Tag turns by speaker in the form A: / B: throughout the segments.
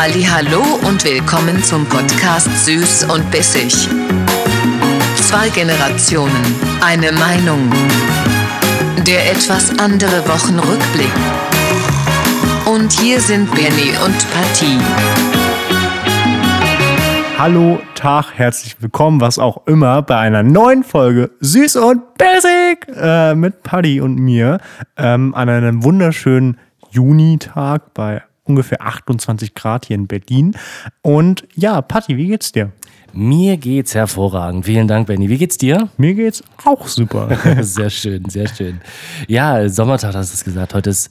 A: Hallo und willkommen zum Podcast Süß und Bissig. Zwei Generationen, eine Meinung. Der etwas andere Wochenrückblick. Und hier sind Benny und Patty.
B: Hallo, Tag, herzlich willkommen, was auch immer, bei einer neuen Folge Süß und Basic äh, mit Paddy und mir ähm, an einem wunderschönen Junitag bei ungefähr 28 Grad hier in Berlin. Und ja, Paddy, wie geht's dir?
C: Mir geht's hervorragend. Vielen Dank, Benny. Wie geht's dir?
B: Mir geht's auch super.
C: sehr schön, sehr schön. Ja, Sommertag hast du es gesagt. Heute ist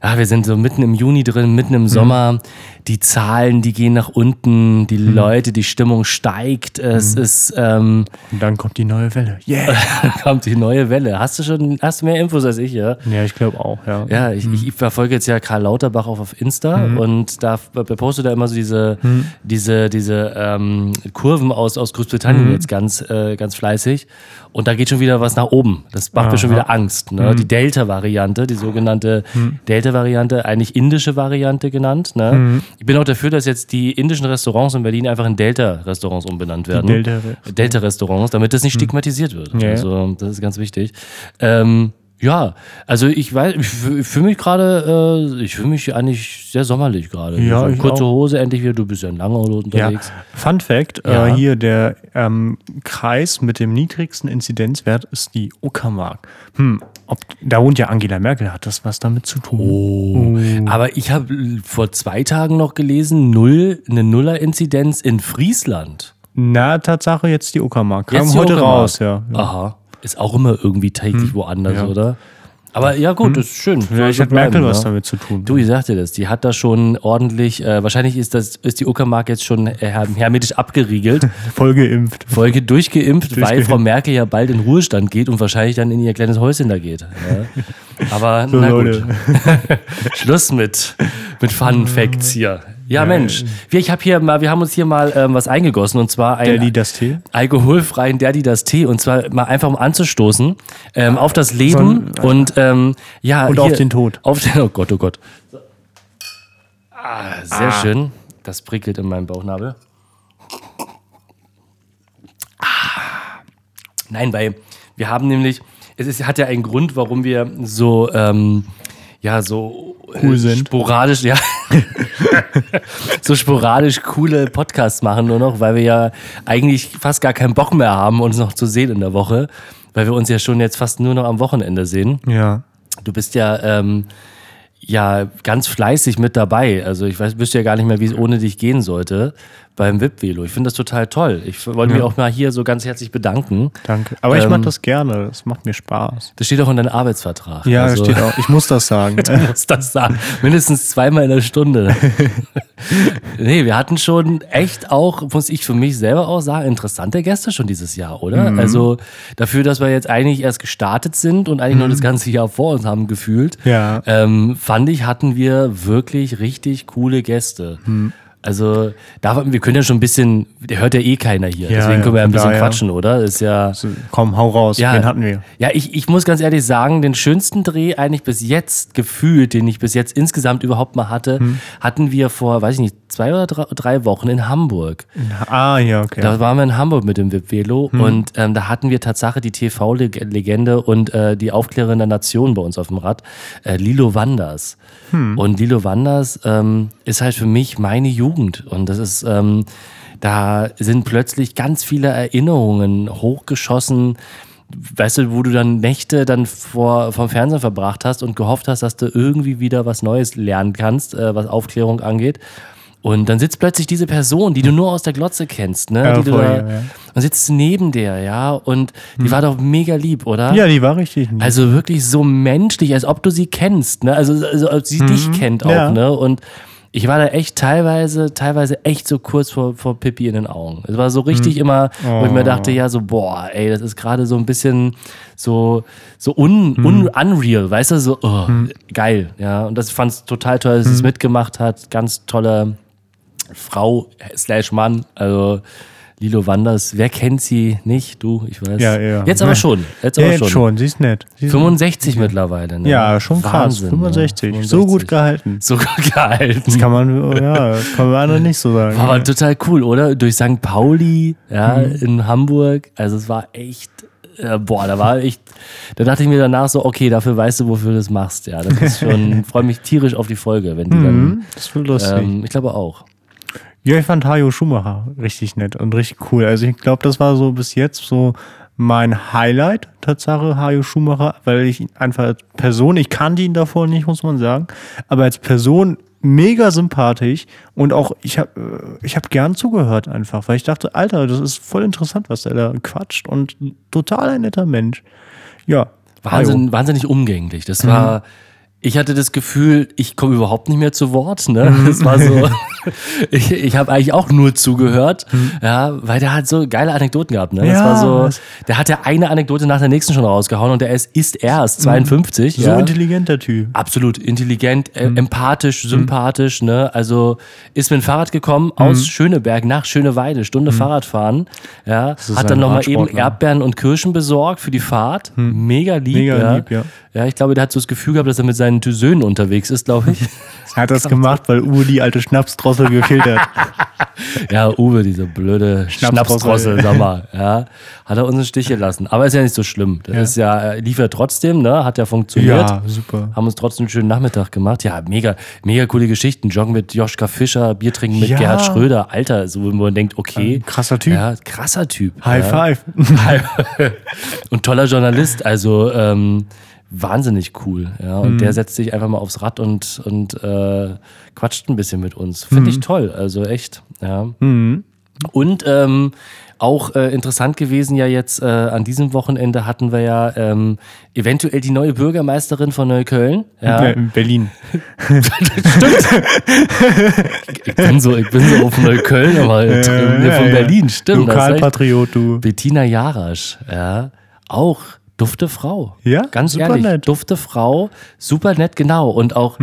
C: ah, wir sind so mitten im Juni drin, mitten im Sommer. Die Zahlen, die gehen nach unten, die Leute, die Stimmung steigt. Es ist. Ähm,
B: Und dann kommt die neue Welle.
C: Yeah! kommt die neue Welle. Hast du schon, hast du mehr Infos als ich, ja?
B: Ja, ich glaube auch, ja.
C: Ja, ich, ich verfolge jetzt ja Karl Lauterbach auch auf Insta und da postet er immer so diese, diese, diese ähm, Kurven aus, aus Großbritannien jetzt ganz, äh, ganz fleißig. Und da geht schon wieder was nach oben. Das macht mir schon wieder Angst. Ne? Die Delta-Variante, die sogenannte Delta-Variante, eigentlich indische Variante genannt. Ne? Ich bin auch dafür, dass jetzt die indischen Restaurants in Berlin einfach in Delta-Restaurants umbenannt werden.
B: Delta-
C: Delta-Restaurants, damit das nicht stigmatisiert wird.
B: Ja.
C: Also, das ist ganz wichtig. Ähm, ja, also ich weiß, ich fühle fühl mich gerade, äh, ich fühle mich eigentlich sehr sommerlich gerade.
B: Ja,
C: so,
B: ich
C: kurze
B: auch.
C: Hose endlich wieder, du bist ja in Langerhose
B: Ja,
C: unterwegs.
B: Fun Fact:
C: Ja.
B: äh, hier der ähm, Kreis mit dem niedrigsten Inzidenzwert ist die Uckermark. Hm, ob, da wohnt ja Angela Merkel, hat das was damit zu tun?
C: Oh. Aber ich habe vor zwei Tagen noch gelesen, null, eine Nuller-Inzidenz in Friesland.
B: Na, Tatsache, jetzt die Uckermark. Kam heute
C: Uckermark.
B: raus, ja. ja.
C: Aha. Ist auch immer irgendwie täglich woanders,
B: ja.
C: oder? Aber ja, gut, das ist schön.
B: Vielleicht
C: so
B: hat Merkel
C: bleiben,
B: was
C: ja.
B: damit zu tun.
C: Du, ich sagte das, die hat da schon ordentlich, äh, wahrscheinlich ist, das, ist die Uckermark jetzt schon äh, hermetisch abgeriegelt.
B: Voll geimpft.
C: Folge durchgeimpft, weil
B: Durchgeimpft.
C: Frau Merkel ja bald in Ruhestand geht und wahrscheinlich dann in ihr kleines Häuschen da geht. Ja. Aber
B: So,
C: na gut. Schluss mit, mit Fun Facts hier. Ja, Mensch, wir, ich hab hier mal, wir haben uns hier mal ähm, was eingegossen und zwar ein
B: Daddy das Tee.
C: alkoholfreien Daddy das Tee und zwar mal einfach um anzustoßen ähm, auf das Leben
B: So
C: und ähm, ja
B: Und auf den Tod.
C: Auf den, oh Gott, oh Gott. Ah, sehr schön. Das prickelt in meinem Bauchnabel. Ah. Nein, weil wir haben nämlich, es ist, hat ja einen Grund, warum wir so, ähm, ja, so
B: Cool sind.
C: sporadisch, ja, so sporadisch coole Podcasts machen nur noch, weil wir ja eigentlich fast gar keinen Bock mehr haben, uns noch zu sehen in der Woche, weil wir uns ja schon jetzt fast nur noch am Wochenende sehen.
B: Ja.
C: Du bist ja, ähm, ja ganz fleißig mit dabei. Also ich weiß, wüsste ja gar nicht mehr, wie es ohne dich gehen sollte beim VIP-Velo. Ich finde das total toll. Ich wollte mich auch mal hier so ganz herzlich bedanken.
B: Danke. Aber ich
C: Ähm,
B: mache das gerne. Das macht mir Spaß.
C: Das steht auch in deinem Arbeitsvertrag.
B: Ja,
C: also,
B: steht auch. Ich muss das sagen.
C: Du musst das sagen. Mindestens zweimal in der Stunde. nee, wir hatten schon echt auch, muss ich für mich selber auch sagen, interessante Gäste schon dieses Jahr, oder?
B: Mhm.
C: Also dafür, dass wir jetzt eigentlich erst gestartet sind und eigentlich noch das ganze Jahr vor uns haben gefühlt,
B: Mhm. Ja.
C: ähm, fand ich, hatten wir wirklich richtig coole Gäste.
B: Mhm.
C: Also, da, wir können ja schon ein bisschen, der hört ja eh keiner hier,
B: Ja,
C: deswegen
B: ja,
C: können wir ja ein bisschen
B: daher.
C: quatschen, oder? Ist ja.
B: Komm, hau raus.
C: Ja,
B: Wen hatten wir?
C: Ja, ich, ich muss ganz ehrlich sagen, den schönsten Dreh eigentlich bis jetzt gefühlt, den ich bis jetzt insgesamt überhaupt mal hatte,
B: Hm.
C: hatten wir vor, weiß ich nicht, zwei oder drei, drei Wochen in Hamburg.
B: Ah, ja, okay.
C: Da waren wir in Hamburg mit dem VIP-Velo
B: Hm.
C: und ähm, da hatten wir Tatsache die TV-Legende und äh, die Aufklärerin der Nation bei uns auf dem Rad, äh, Lilo Wanders.
B: Hm.
C: Und Lilo Wanders ähm, ist halt für mich meine Jugend und das ist, ähm, da sind plötzlich ganz viele Erinnerungen hochgeschossen, weißt du, wo du dann Nächte dann vor, vom Fernsehen verbracht hast und gehofft hast, dass du irgendwie wieder was Neues lernen kannst, äh, was Aufklärung angeht. Und dann sitzt plötzlich diese Person, die du nur aus der Glotze kennst, ne?
B: Ja,
C: die du
B: voll,
C: da,
B: ja, ja.
C: Und sitzt neben der, ja. Und die war doch mega lieb, oder?
B: ja, die war richtig. lieb.
C: Also wirklich so menschlich, als ob du sie kennst, ne? Also, also als sie dich kennt auch,
B: Ja.
C: ne? Und ich war da echt teilweise, teilweise echt so kurz vor, vor Pippi in den Augen. Es war so richtig immer, wo ich mir dachte, ja, so, boah, ey, das ist gerade so ein bisschen so, so un, un, unreal, weißt du, so, oh, geil, ja. Und das fand es total toll, dass sie es mitgemacht hat. Ganz tolle Frau slash Mann, also Lilo Wanders, wer kennt sie nicht? Du, ich weiß.
B: Ja, ja.
C: Jetzt aber schon. Jetzt
B: Ja,
C: aber
B: jetzt
C: schon.
B: schon. Sie ist nett. Sie ist
C: 65 mittlerweile. Ne?
B: Ja, schon krass.
C: Wahnsinn,
B: 65.
C: Ne?
B: So gut gehalten.
C: So gut gehalten.
B: Das kann man, ja, das kann man andere nicht so sagen.
C: War aber total cool, oder? Durch St. Pauli, ja,
B: Mhm.
C: in Hamburg. Also es war echt, äh, boah, da war echt, da dachte ich mir danach so, okay, dafür weißt du, wofür du das machst. Ja, das ist schon, freue mich tierisch auf die Folge, wenn die
B: Mhm, das wird
C: dann,
B: lustig.
C: ähm, ich glaube auch.
B: Ja, ich fand Hajo Schumacher richtig nett und richtig cool. Also ich glaube, das war so bis jetzt so mein Highlight, Tatsache, Hajo Schumacher, weil ich ihn einfach als Person, ich kannte ihn davor nicht, muss man sagen, aber als Person mega sympathisch und auch ich habe ich hab gern zugehört einfach, weil ich dachte, Alter, das ist voll interessant, was der da quatscht und total ein netter Mensch. Ja,
C: Wahnsinn, wahnsinnig umgänglich.
B: Mhm.
C: Das war, ich hatte das Gefühl, ich komme überhaupt nicht mehr zu Wort. Ne?
B: Mhm.
C: Das war so, ich, ich habe eigentlich auch nur zugehört, ja, weil der hat so geile Anekdoten gehabt. Ne? Das
B: Mhm. Ja,
C: war so, der hat ja eine Anekdote nach der nächsten schon rausgehauen und der ist, ist erst 52.
B: Mhm. so
C: ja.
B: intelligenter Typ.
C: Absolut intelligent, äh,
B: Mhm.
C: empathisch, sympathisch, ne? Also ist mit dem Fahrrad gekommen aus
B: Mhm.
C: Schöneberg nach Schöneweide, Stunde Fahrradfahren, ja, hat dann nochmal eben. Erdbeeren und Kirschen besorgt für die Fahrt. Mega lieb,
B: Mhm. Mega
C: ja.
B: lieb, ja.
C: Ja, ich glaube, der hat so das Gefühl gehabt, dass er mit seinen Söhnen unterwegs ist, glaube ich.
B: Er hat das gemacht, weil Uwe die alte Schnapsdrossel gefehlt hat.
C: ja, Uwe, diese blöde
B: Schnapsdrossel.
C: Schnapsdrossel, sag mal, ja, hat er uns im Stich gelassen. Aber ist ja nicht so schlimm. Das
B: Ja.
C: ist ja, er lief ja trotzdem, ne? Hat ja funktioniert.
B: Ja, super.
C: haben uns trotzdem einen schönen Nachmittag gemacht. Ja, mega, mega coole Geschichten. Joggen mit Joschka Fischer, Bier trinken mit
B: Ja.
C: Gerhard Schröder. Alter, so wo man denkt, okay.
B: Krasser Typ.
C: Ja, krasser Typ.
B: High
C: ja.
B: five.
C: Und toller Journalist. Also ähm, wahnsinnig cool. Ja. Und
B: Mhm.
C: der setzt sich einfach mal aufs Rad und, und äh, quatscht ein bisschen mit uns. Finde
B: Mhm.
C: ich toll. Also echt. Ja. Und ähm, auch äh, interessant gewesen ja jetzt äh, an diesem Wochenende hatten wir ja ähm, eventuell die neue Bürgermeisterin von Neukölln. Ja.
B: In Berlin.
C: Ich bin so, ich bin so auf Neukölln, aber äh, nee, von
B: ja.
C: Berlin, stimmt.
B: Lokalpatriot, du.
C: Bettina Jarasch, ja, auch dufte Frau.
B: Ja,
C: ganz
B: super
C: ehrlich,
B: nett.
C: dufte Frau, super nett, genau. Und auch,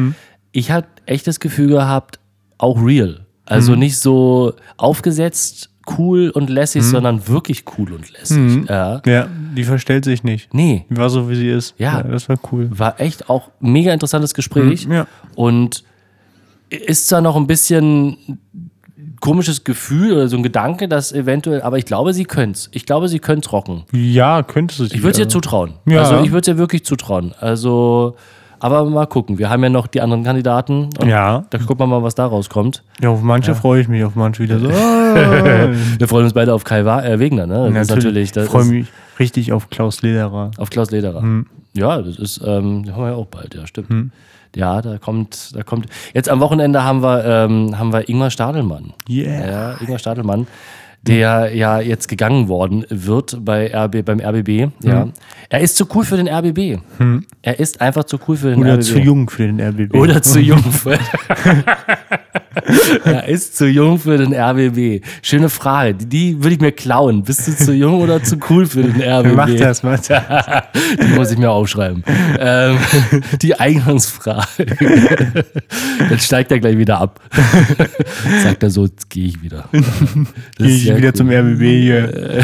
C: ich hatte echt das Gefühl gehabt, auch real. Also nicht so aufgesetzt, cool und lässig, sondern wirklich cool und lässig. Ja.
B: Ja, die verstellt sich nicht.
C: Nee,
B: Die war so, wie sie ist.
C: Ja.
B: das war cool.
C: war echt auch mega interessantes Gespräch.
B: Mhm, ja.
C: Und ist zwar noch ein bisschen komisches Gefühl oder so ein Gedanke, dass eventuell, aber ich glaube, sie könnte Ich glaube, sie könnte rocken.
B: Ja, könnte sie.
C: Ich würde es ihr zutrauen.
B: Ja.
C: Also ich würde es ihr wirklich zutrauen. Also, aber mal gucken. Wir haben ja noch die anderen Kandidaten. Und
B: Ja.
C: Da gucken wir mal, was da rauskommt.
B: Ja, auf manche freue ich mich, auf manche wieder so. ah.
C: Wir freuen uns beide auf Kai Wa- äh, Wegner, ne? Das natürlich. Das
B: ich freue mich richtig auf Klaus Lederer.
C: auf Klaus Lederer.
B: Hm.
C: Ja, das ist, ähm, haben wir ja auch bald, ja, stimmt. Ja, da kommt, da kommt. Jetzt am Wochenende haben wir, ähm, haben wir Ingmar Stadelmann.
B: Yeah.
C: Ja, Ingmar Stadelmann, der ja jetzt gegangen worden wird bei RB, beim RBB. Ja.
B: Hm.
C: Er ist zu cool für den RBB. Er ist einfach zu cool für den
B: Oder
C: RBB.
B: zu jung für den RBB.
C: Oder zu jung für. er ist zu jung für den RBB. Schöne Frage. Die, die würde ich mir klauen. Bist du zu jung oder zu cool für den RBB?
B: Mach das, mach das.
C: Die muss ich mir aufschreiben. Ähm, die Eingangsfrage. Dann steigt er gleich wieder ab. Sagt er so, jetzt gehe ich wieder. Das ist
B: ich
C: sehr
B: wieder
C: cool.
B: zum RBB hier.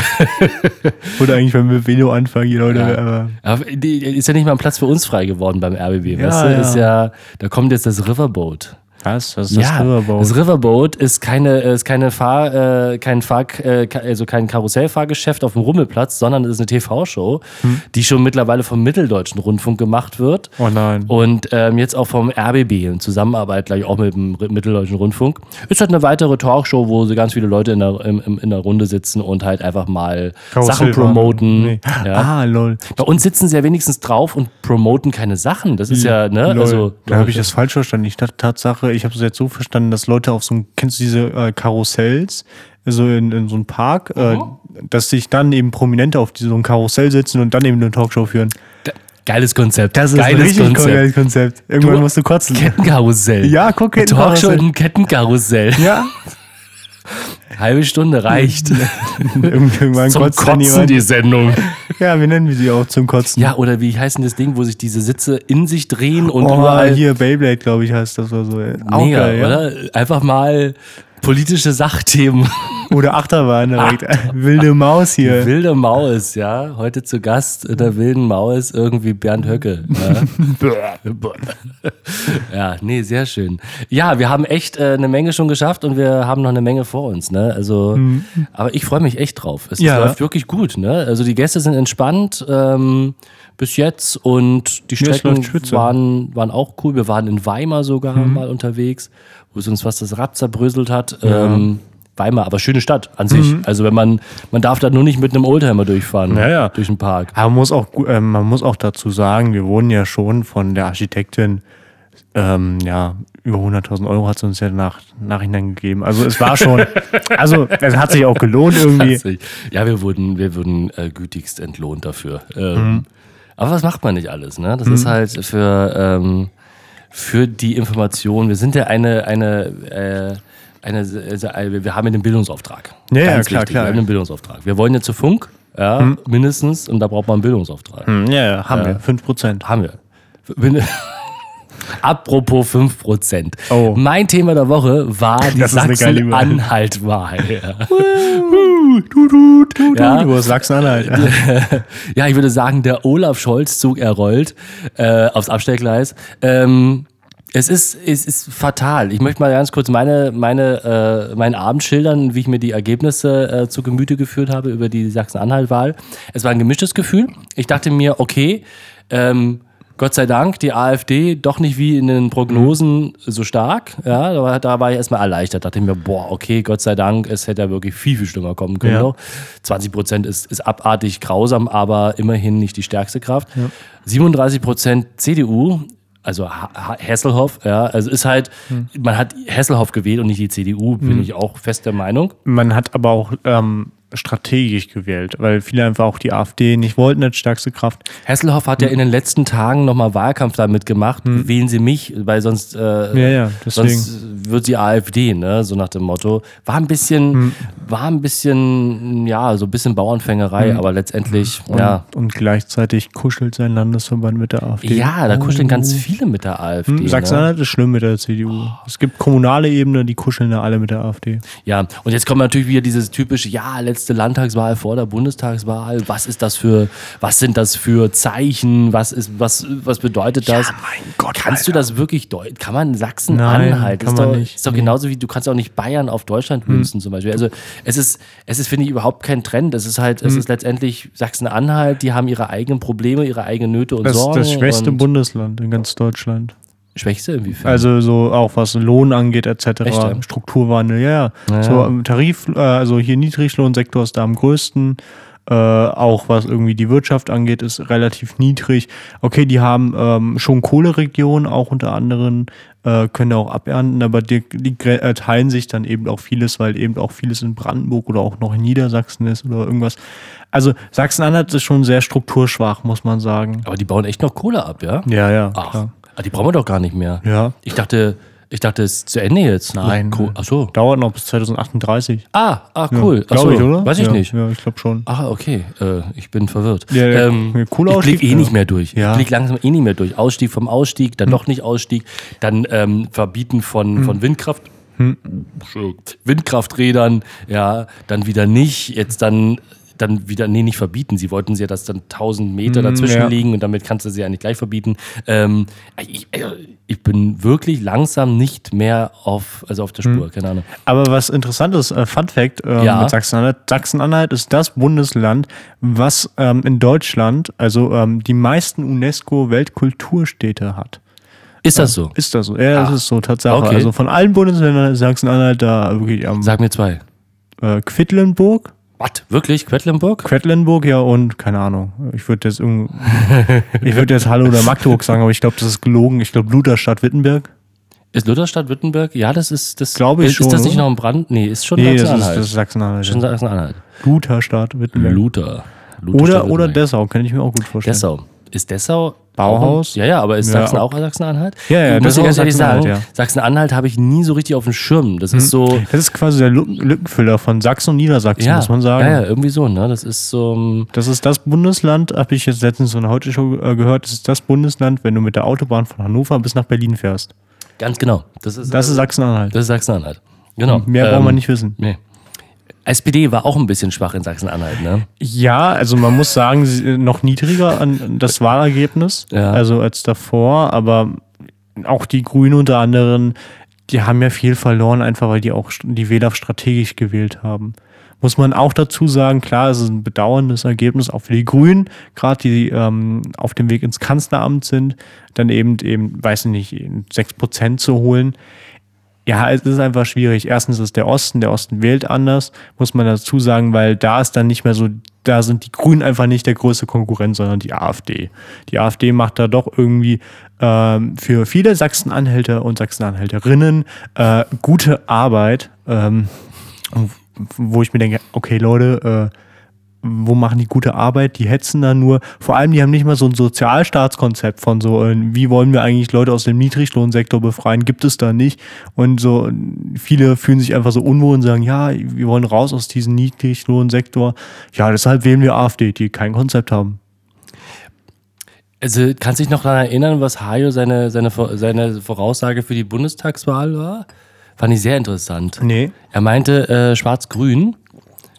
B: Oder eigentlich, wir Velo anfangen, hier, Leute. Aber
C: Aber die, ist ja nicht mal ein Platz für uns frei geworden beim RBB.
B: Ja,
C: weißt du?
B: ja.
C: Ist ja, da kommt jetzt das Riverboat.
B: Was? Was ist das
C: ja,
B: Riverboat?
C: das Riverboat ist keine, ist keine Fahr, äh, kein Fahr, äh, also kein Karussellfahrgeschäft auf dem Rummelplatz, sondern es ist eine TV-Show,
B: Hm.
C: die schon mittlerweile vom Mitteldeutschen Rundfunk gemacht wird.
B: oh nein.
C: Und ähm, jetzt auch vom RBB in Zusammenarbeit gleich auch mit dem Mitteldeutschen Rundfunk. Ist halt eine weitere Talkshow, wo so ganz viele Leute in der, im, in der Runde sitzen und halt einfach mal Sachen
B: Karussell
C: promoten.
B: Nee.
C: Ja.
B: Ah, lol.
C: Bei uns sitzen sie ja wenigstens drauf und promoten keine Sachen. Das ist ja, ne?
B: Lol.
C: Also,
B: da habe ich das falsch verstanden. Ich dachte Tatsache, ich habe es jetzt so verstanden, dass Leute auf so einem, kennst du diese äh, Karussells, so in, in so einem Park, äh, dass sich dann eben Prominente auf so ein Karussell sitzen und dann eben eine Talkshow führen.
C: Geiles Konzept.
B: Das ist
C: Geiles
B: ein richtig
C: Konzept.
B: geiles Konzept. Irgendwann
C: Du-
B: musst du kotzen.
C: Kettenkarussell.
B: Ja, guck,
C: Talkshow
B: Kettenkarussell.
C: im Kettenkarussell.
B: Ja,
C: Halbe Stunde reicht.
B: irgendwann
C: Zum
B: kotzt
C: Kotzen
B: jemand.
C: die Sendung.
B: Ja, wir nennen wir sie auch zum Kotzen.
C: Ja, oder wie heißt denn das Ding, wo sich diese Sitze in sich drehen und
B: oh,
C: überall.
B: hier Beyblade, glaube ich, heißt das oder so.
C: Mega,
B: geil, ja.
C: oder? Einfach mal politische Sachthemen
B: Oder Achterbahn direkt. Wilde Maus hier.
C: Wilde Maus, ja. Heute zu Gast in der wilden Maus irgendwie Bernd Höcke. Ja, ja nee, sehr schön. Ja, wir haben echt äh, eine Menge schon geschafft und wir haben noch eine Menge vor uns. Ne? Also, aber ich freue mich echt drauf. Es
B: Ja.
C: läuft wirklich gut. Ne? Also die Gäste sind entspannt. Ähm, bis jetzt und die
B: Ja,
C: Strecken waren, waren auch cool. Wir waren in Weimar sogar
B: Mhm.
C: mal unterwegs, wo es uns was das Rad zerbröselt hat. Ähm, Weimar, aber schöne Stadt an sich. Also wenn man, man darf da nur nicht mit einem Oldtimer durchfahren,
B: Mhm. Ja, ja.
C: durch den Park.
B: Aber man muss, auch, ähm, man muss auch dazu sagen, wir wurden ja schon von der Architektin, ähm, ja, über 100.000 Euro hat sie uns ja nach Nachhinein gegeben. Also es war schon, also es hat sich auch gelohnt irgendwie.
C: Ja, wir wurden, wir wurden äh, gütigst entlohnt dafür. Ähm,
B: Mhm.
C: Aber was macht man nicht alles? Ne? Das ist halt für, ähm, für die Information. Wir sind ja eine, eine, äh, eine, äh, wir haben ja den Bildungsauftrag.
B: Ja, ja, klar,
C: wichtig.
B: klar.
C: Wir haben den Bildungsauftrag. Wir wollen ja zu Funk, ja, mindestens, und da braucht man einen Bildungsauftrag.
B: Hm, Ja, ja, haben wir, 5%.
C: Haben wir. Apropos 5%.
B: Oh.
C: Mein Thema der Woche war die. Sachsen-Anhalt-Wahl. Ja.
B: du hast Sachsen-Anhalt.
C: ja, ich würde sagen, der Olaf Scholz-Zug errollt äh, aufs Abstellgleis. Ähm, es ist, es ist fatal. Ich möchte mal ganz kurz meine, meine, äh, meinen Abend schildern, wie ich mir die Ergebnisse äh, zu Gemüte geführt habe über die Sachsen-Anhalt-Wahl. Es war ein gemischtes Gefühl. Ich dachte mir, okay, ähm, Gott sei Dank, die AfD doch nicht wie in den Prognosen so stark. Ja, da war, da war ich erstmal erleichtert. Dachte mir, boah, okay, Gott sei Dank, es hätte ja wirklich viel, viel schlimmer kommen können.
B: Ja.
C: noch. 20 Prozent ist, ist abartig grausam, aber immerhin nicht die stärkste Kraft. 37 Prozent CDU, also Hesselhoff, ja, also ist halt, man hat Hesselhoff gewählt und nicht die CDU, bin ich auch fest der Meinung.
B: Man hat aber auch ähm, strategisch gewählt, weil viele einfach auch die AfD nicht wollten als stärkste Kraft.
C: Hesselhoff hat ja in den letzten Tagen nochmal Wahlkampf damit gemacht, wählen Sie mich, weil sonst, äh,
B: Ja, ja,
C: sonst wird sie AfD, ne? so nach dem Motto. War ein bisschen, war ein bisschen, ja, so ein bisschen Bauernfängerei, aber letztendlich, ja.
B: Und gleichzeitig kuschelt sein Landesverband mit der AfD.
C: Ja, da kuscheln ganz viele mit der AfD.
B: Hm,
C: ne?
B: Sachsen-Anhalt ist schlimm mit der CDU. Es gibt kommunale Ebene, die kuscheln da alle mit der AfD.
C: Ja, und jetzt kommt natürlich wieder dieses typische, ja, letzte Landtagswahl vor der Bundestagswahl. Was ist das für, was sind das für Zeichen? Was ist, was, was bedeutet das?
B: mein Gott,
C: Kannst du das wirklich deuten? Kann man Sachsen
B: Nein,
C: anhalten?
B: kann
C: ist
B: man
C: doch,
B: nicht.
C: Ist doch
B: Nee.
C: genauso wie du kannst auch nicht Bayern auf Deutschland münzen zum Beispiel. Also es ist, es ist, finde ich, überhaupt kein Trend. Es ist halt, es ist letztendlich Sachsen-Anhalt, die haben ihre eigenen Probleme, ihre eigenen Nöte und
B: Das ist
C: Sorgen.
B: das schwächste
C: und
B: Bundesland in ganz Deutschland.
C: Schwächste inwiefern?
B: Also so auch was Lohn angeht etc.
C: Echt, ja?
B: Strukturwandel, ja, ja.
C: Ja,
B: So im Tarif, äh, also hier Niedriglohnsektor ist da am größten. Äh, auch was irgendwie die Wirtschaft angeht, ist relativ niedrig. Okay, die haben ähm, schon Kohleregionen, auch unter anderem, äh, können auch abernten, aber die, die äh, teilen sich dann eben auch vieles, weil eben auch vieles in Brandenburg oder auch noch in Niedersachsen ist oder irgendwas. Also Sachsen-Anhalt ist schon sehr strukturschwach, muss man sagen.
C: Aber die bauen echt noch Kohle ab, ja?
B: Ja, ja.
C: Ach,
B: klar.
C: Ah, die brauchen wir doch gar nicht mehr.
B: Ja.
C: Ich dachte, ich dachte, es ist zu Ende jetzt.
B: Nein.
C: Cool. Ach so.
B: Dauert noch bis 2038.
C: Ah, ah, cool. Ach
B: Glaube ich, oder?
C: Weiß ich
B: ja,
C: nicht.
B: Ja, ich glaube schon.
C: Ah, okay. Äh, ich bin verwirrt.
B: Ja, ja,
C: ähm,
B: ja,
C: ich
B: Kohleausstieg,
C: blick eh
B: ja.
C: nicht mehr durch.
B: Ja.
C: Ich blick langsam eh nicht mehr durch. Ausstieg vom Ausstieg, dann doch nicht Ausstieg, dann ähm, Verbieten von, von Windkraft. Entschuldigung. Windkrafträdern, ja, dann wieder nicht, jetzt dann dann wieder, nee, nicht verbieten. Sie wollten sie ja, dass dann 1000 Meter dazwischen
B: ja.
C: liegen und damit kannst du sie ja nicht gleich verbieten. Ähm, ich, äh, ich bin wirklich langsam nicht mehr auf, also auf der Spur, keine Ahnung.
B: Aber was interessant ist, äh, Fun Fact ähm,
C: Ja.
B: mit Sachsen-Anhalt. Sachsen-Anhalt ist das Bundesland, was ähm, in Deutschland, also ähm, die meisten UNESCO-Weltkulturstädte hat.
C: Ist das so?
B: Ist das so? Ja, das
C: Ah.
B: ist so, Tatsache.
C: Okay.
B: Also von allen Bundesländern ist Sachsen-Anhalt da wirklich am
C: Sag mir zwei.
B: äh, Quedlinburg,
C: Was? Wirklich? Quedlinburg?
B: Quedlinburg, ja, und keine Ahnung. Ich würde jetzt irgend, ich würde jetzt Hallo oder Magdeburg sagen, aber ich glaube, das ist gelogen. Ich glaube, Lutherstadt Wittenberg.
C: Ist Lutherstadt Württemberg? Ja, das ist das.
B: Glaube ich
C: ist,
B: schon,
C: Ist das nicht
B: oder?
C: noch ein Brand? Nee, ist schon
B: Nee,
C: Sachsen-Anhalt.
B: das ist Sachsen-Anhalt.
C: schon. Sachsen-Anhalt.
B: Lutherstadt Wittenberg.
C: Luther.
B: Oder,
C: Lutherstadt
B: oder
C: Württemberg.
B: Dessau, kann ich mir auch gut vorstellen.
C: Dessau. Ist Dessau
B: Bauhaus?
C: Ja, ja, aber ist
B: Ja,
C: Sachsen
B: auch-
C: Sachsen-Anhalt?
B: Ja, ja,
C: Ich muss
B: Dessau
C: dir ganz ehrlich sagen,
B: Sachsen-Anhalt, ja.
C: Sachsen-Anhalt habe ich nie so richtig auf dem Schirm. Das ist so.
B: Das ist quasi der Lücken- Lückenfüller von Sachsen und Niedersachsen,
C: Ja,
B: muss man sagen.
C: ja, ja, irgendwie so, ne? Das ist so. ähm,
B: Das ist das Bundesland, habe ich jetzt letztens so eine Heute-Show äh, gehört, das ist das Bundesland, wenn du mit der Autobahn von Hannover bis nach Berlin fährst.
C: Ganz genau. Das ist,
B: Das ist
C: äh,
B: Sachsen-Anhalt.
C: das ist Sachsen-Anhalt. Genau.
B: Mehr
C: Ähm,
B: braucht man nicht wissen.
C: Nee. SPD war auch ein bisschen schwach in Sachsen-Anhalt, ne?
B: Ja, also man muss sagen, sie- noch niedriger an das Wahlergebnis,
C: Ja.
B: also als davor, aber auch die Grünen unter anderem, die haben ja viel verloren, einfach weil die auch die Wähler strategisch gewählt haben. Muss man auch dazu sagen, klar, es ist ein bedauerndes Ergebnis, auch für die Grünen, gerade die ähm, auf dem Weg ins Kanzleramt sind, dann eben, eben, weiß ich nicht, 6% zu holen. Ja, es ist einfach schwierig. Erstens ist der Osten, der Osten wählt anders, muss man dazu sagen, weil da ist dann nicht mehr so, da sind die Grünen einfach nicht der größte Konkurrent, sondern die AfD. Die AfD macht da doch irgendwie ähm, für viele Sachsen-Anhälter und Sachsen-Anhälterinnen äh, gute Arbeit, ähm, wo ich mir denke, okay Leute, äh, wo machen die gute Arbeit? Die hetzen da nur. Vor allem, die haben nicht mal so ein Sozialstaatskonzept von so, äh, wie wollen wir eigentlich Leute aus dem Niedriglohnsektor befreien? Gibt es da nicht. Und so, viele fühlen sich einfach so unwohl und sagen, ja, wir wollen raus aus diesem Niedriglohnsektor. Ja, deshalb wählen wir AfD, die kein Konzept haben.
C: Also, kannst du dich noch daran erinnern, was Hajo seine, seine, seine Voraussage für die Bundestagswahl war? Fand ich sehr interessant.
B: Nee.
C: Er meinte äh, Schwarz-Grün.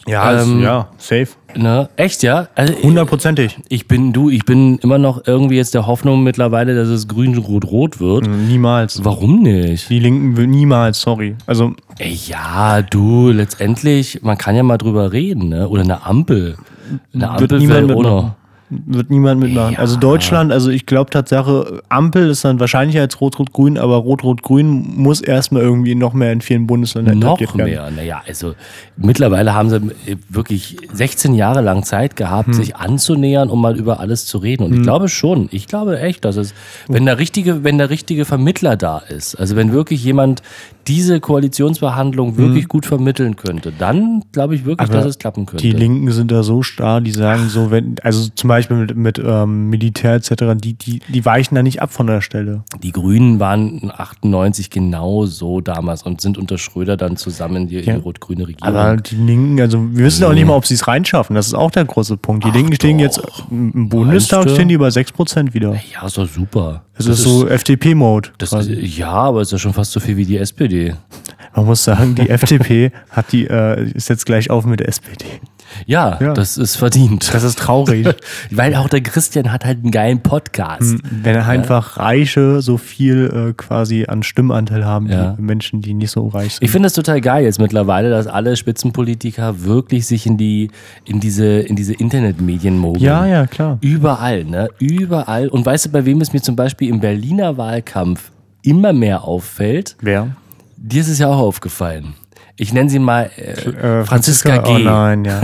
B: Ja,
C: Ähm,
B: ja, safe.
C: Ne? Echt, ja? Also,
B: Hundertprozentig.
C: ich bin, du, ich bin immer noch irgendwie jetzt der Hoffnung mittlerweile, dass es grün-rot-rot wird.
B: Niemals.
C: Warum nicht?
B: Die Linken will niemals, sorry. Also,
C: Ey, ja, du, letztendlich, man kann ja mal drüber reden, ne? Oder eine Ampel. Eine
B: wird
C: Ampel
B: niemand
C: wäre auch noch.
B: mitmachen. Wird niemand mitmachen.
C: Ja.
B: Also Deutschland, also ich glaube Tatsache, Ampel ist dann wahrscheinlich als Rot-Rot-Grün, aber Rot-Rot-Grün muss erstmal irgendwie noch mehr in vielen Bundesländern
C: Noch mehr. Naja, also mittlerweile haben sie wirklich 16 Jahre lang Zeit gehabt,
B: Hm.
C: sich anzunähern, um mal über alles zu reden. Und ich glaube schon, ich glaube echt, dass es, wenn der richtige, wenn der richtige Vermittler da ist, also wenn wirklich jemand diese Koalitionsverhandlung wirklich gut vermitteln könnte, dann glaube ich wirklich,
B: Hm. Aber
C: dass es klappen könnte.
B: Die Linken sind da so starr, die sagen so, wenn, also zum Beispiel mit, mit ähm, Militär etc., die, die, die weichen da nicht ab von der Stelle.
C: Die Grünen waren 98 genau so damals und sind unter Schröder dann zusammen die,
B: Ja.
C: die rot-grüne Regierung.
B: Aber die Linken, also wir wissen auch nicht mal, ob sie es reinschaffen. Das ist auch der große Punkt. Die Linken stehen
C: doch.
B: jetzt im Bundestag stehen die über 6% wieder.
C: ja, ist doch super.
B: Das, ist so FDP-Mode.
C: Das ja, aber ist ja schon fast so viel wie die SPD.
B: Man muss sagen, die FDP hat die, äh, ist jetzt gleich auf mit der SPD.
C: Ja,
B: Ja.
C: das ist verdient.
B: Das ist traurig.
C: Weil auch der Christian hat halt einen geilen Podcast.
B: Wenn einfach Reiche so viel äh, quasi an Stimmanteil haben,
C: Ja.
B: wie Menschen, die nicht so reich sind.
C: Ich finde es total geil jetzt mittlerweile, dass alle Spitzenpolitiker wirklich sich in die in diese in diese Internetmedien mogeln.
B: ja, ja, klar.
C: Überall, ne? Überall. Und weißt du, bei wem es mir zum Beispiel im Berliner Wahlkampf immer mehr auffällt?
B: Wer?
C: Dir ist es ja auch aufgefallen. Ich nenne sie mal äh,
B: Äh,
C: Franziska, G.
B: Oh nein, ja.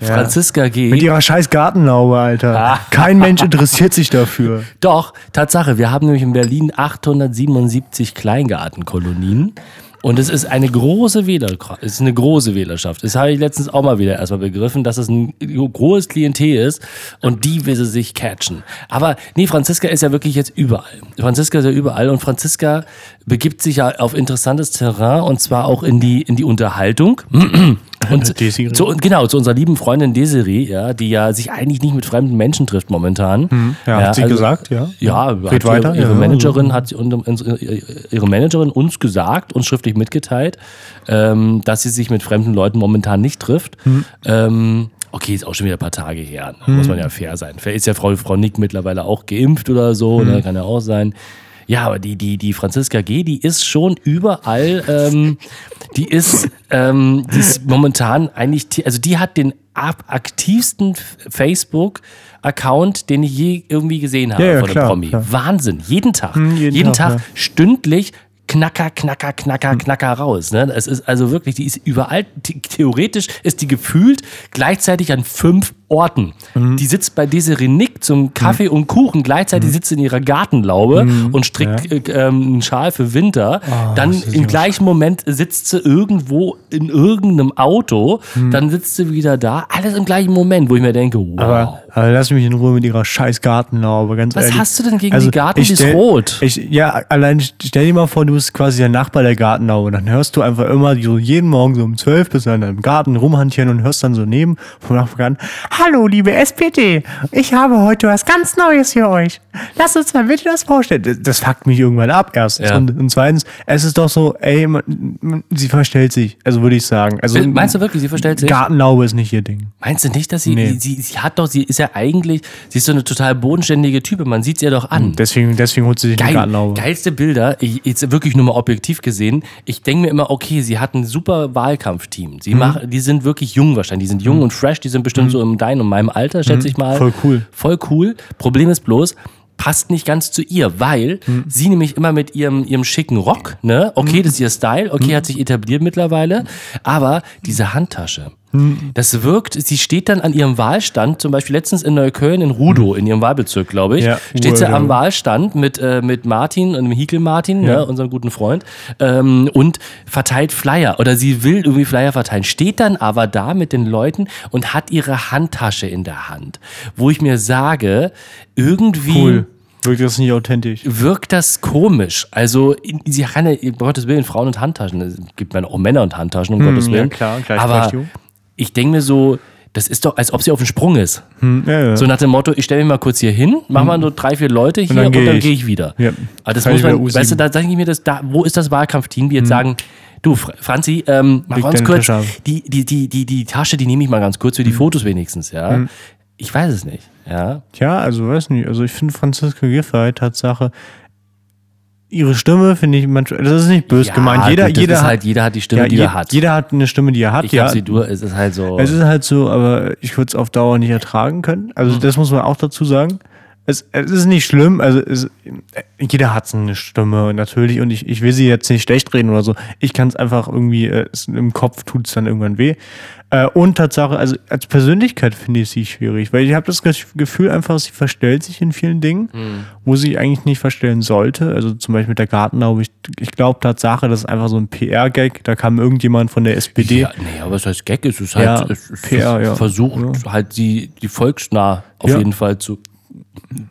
C: Franziska G.
B: Mit ihrer scheiß Gartenlaube, Alter.
C: Ah.
B: Kein Mensch interessiert sich dafür.
C: Doch, Tatsache, wir haben nämlich in Berlin 877 Kleingartenkolonien. Und es ist eine große Wähler, es ist eine große Wählerschaft. Das habe ich letztens auch mal wieder erstmal begriffen, dass es ein großes Klientel ist und die will sie sich catchen. Aber nee, Franziska ist ja wirklich jetzt überall. Franziska ist ja überall und Franziska begibt sich ja auf interessantes Terrain und zwar auch in die, in die Unterhaltung. Und
B: Desiree.
C: zu, genau, zu unserer lieben Freundin Desiree, ja, die ja sich eigentlich nicht mit fremden Menschen trifft momentan.
B: Mhm. Ja, hat sie gesagt, ja.
C: Ja,
B: Red
C: hat
B: weiter,
C: ihre, ihre
B: ja.
C: Managerin hat uns- ihre Managerin uns gesagt, uns schriftlich mitgeteilt, ähm, dass sie sich mit fremden Leuten momentan nicht trifft.
B: Mhm.
C: Ähm, okay, ist auch schon wieder ein paar Tage her. Ne? Muss man ja fair sein. Vielleicht ist ja Frau, Frau Nick mittlerweile auch geimpft oder so, ne? kann ja auch sein. Ja, aber die, die, die Franziska G., die ist schon überall, ähm, die ist, ähm, die ist momentan eigentlich, also die hat den aktivsten Facebook-Account, den ich je irgendwie gesehen habe
B: Ja, ja,
C: von einem
B: klar,
C: Promi.
B: klar.
C: Wahnsinn, jeden Tag.
B: Hm, jeden
C: jeden,
B: Tag,
C: Tag,
B: ja.
C: stündlich Knacker, Knacker,
B: Hm.
C: Knacker, Knacker raus. Ne? Es ist also wirklich, die ist überall, the- theoretisch ist die gefühlt gleichzeitig an fünf Orten.
B: Mhm.
C: Die sitzt bei Desiree Nick zum Kaffee und Kuchen, gleichzeitig
B: Mhm.
C: sitzt sie in ihrer Gartenlaube und strickt äh, ähm, einen Schal für Winter.
B: Ah,
C: dann im gleichen Moment sitzt sie irgendwo in irgendeinem Auto,
B: Mhm.
C: dann sitzt sie wieder da. Alles im gleichen Moment, wo ich mir denke, wow.
B: Aber, aber lass mich in Ruhe mit ihrer scheiß Gartenlaube, ganz
C: Was
B: ehrlich.
C: hast du denn gegen
B: Also,
C: die Garten?
B: ich
C: Die ist rot.
B: Ich, ja, allein stell dir mal vor, du bist quasi der Nachbar der Gartenlaube. Dann hörst du einfach immer so jeden Morgen so um 12 bis an deinem Garten rumhantieren und hörst dann so neben vom Nachbarn, Hallo, liebe SPD, ich habe heute was ganz Neues für euch. Lasst uns mal bitte das vorstellen. Das, das fuckt mich irgendwann ab, erstens.
C: Ja.
B: Und, und zweitens, es ist doch so, ey, man, man, sie verstellt sich, also würde ich sagen. Also,
C: Meinst du wirklich, sie verstellt sich?
B: Gartenlaube ist nicht ihr Ding.
C: Meinst du nicht, dass sie,
B: Nee.
C: sie, sie hat doch, sie ist ja eigentlich, sie ist so eine total bodenständige Type, man sieht sie ja doch an.
B: Deswegen, deswegen holt sie sich eine
C: Geil,
B: Gartenlaube.
C: geilste Bilder, ich, jetzt wirklich nur mal objektiv gesehen. Ich denke mir immer, okay, sie hat ein super Wahlkampfteam.
B: Mhm.
C: Sie machen, die sind wirklich jung wahrscheinlich. Die sind jung und fresh, die sind bestimmt so in deinem und meinem Alter, schätze ich mal.
B: Mhm. Voll cool.
C: Voll cool. Problem ist bloß, passt nicht ganz zu ihr, weil
B: Mhm.
C: sie nämlich immer mit ihrem, ihrem schicken Rock, ne, okay, das ist ihr Style, okay,
B: Mhm.
C: hat sich etabliert mittlerweile, aber diese Handtasche,
B: Mhm.
C: das wirkt, sie steht dann an ihrem Wahlstand, zum Beispiel letztens in Neukölln, in Rudow, in ihrem Wahlbezirk, glaube ich.
B: Ja,
C: steht sie am Wahlstand mit, äh, mit Martin und dem Hiekel Martin,
B: Ja.
C: ne, unserem guten Freund, ähm, und verteilt Flyer oder sie will irgendwie Flyer verteilen, steht dann aber da mit den Leuten und hat ihre Handtasche in der Hand, wo ich mir sage, irgendwie
B: Cool. Wirkt das nicht authentisch?
C: wirkt das komisch. Also, sie kann ja, um Gottes Willen, Frauen und Handtaschen. Es gibt ja auch Männer und Handtaschen, um Gottes
B: Hm, ja,
C: Willen.
B: klar,
C: Aber
B: Gleichberechtigung.
C: Ich denke mir so, das ist doch, als ob sie auf dem Sprung ist.
B: Hm, ja, ja.
C: So nach dem Motto, ich stelle mich mal kurz hier hin, mach mal nur drei, vier Leute hier und
B: dann
C: dann,
B: geh ich.
C: gehe ich wieder.
B: Ja.
C: Aber das
B: Kann
C: muss man,
B: U7.
C: weißt du, da denke ich mir, das, da, wo ist das Wahlkampfteam, die jetzt sagen, du, Fr Franzi, ähm, mach
B: Leg
C: uns kurz, die, die, die, die, die Tasche, die nehme ich mal ganz kurz für die Fotos wenigstens, ja. Ich weiß es nicht, ja.
B: Tja, also weiß nicht. Also ich finde Franziska Giffey Tatsache. Ihre Stimme finde ich manchmal. Das ist nicht böse
C: Ja,
B: gemeint. Jeder,
C: gut,
B: jeder hat,
C: halt, jeder hat die Stimme,
B: ja,
C: die
B: je-
C: er hat.
B: Jeder hat eine Stimme, die er hat.
C: ich
B: ja.
C: sie durch, es ist halt so.
B: Es ist halt so, aber ich würde es auf Dauer nicht ertragen können. Also das muss man auch dazu sagen. Es, es ist nicht schlimm, also es, jeder hat eine Stimme natürlich und ich, ich will sie jetzt nicht schlecht reden oder so. Ich kann es einfach irgendwie, äh, es, im Kopf tut es dann irgendwann weh. Äh, und Tatsache, also als Persönlichkeit finde ich sie schwierig, weil ich habe das Ge- Gefühl einfach, sie verstellt sich in vielen Dingen, wo sie eigentlich nicht verstellen sollte. Also zum Beispiel mit der Gartenlaube. Ich, ich glaube Tatsache, das ist einfach so ein PR-Gag. Da kam irgendjemand von der SPD.
C: Ja, nee, aber was heißt Gag? Es ist halt,
B: Ja,
C: es ist
B: PR, ja.
C: versucht, halt die, die volksnah auf
B: Ja.
C: jeden Fall zu,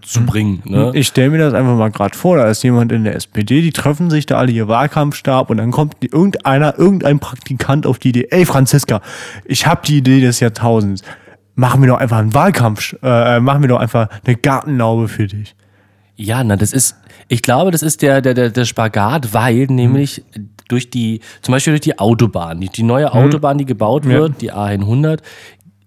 C: zu bringen. Ne?
B: Ich stelle mir das einfach mal gerade vor, da ist jemand in der SPD, die treffen sich da alle ihr Wahlkampfstab und dann kommt irgendeiner, irgendein Praktikant auf die Idee, ey Franziska, ich habe die Idee des Jahrtausends. Machen wir doch einfach einen Wahlkampf, äh, machen wir doch einfach eine Gartenlaube für dich.
C: Ja, na, das ist, ich glaube, das ist der, der, der, der Spagat, weil nämlich durch die, zum Beispiel durch die Autobahn, die, die neue Autobahn, die gebaut wird, die A100,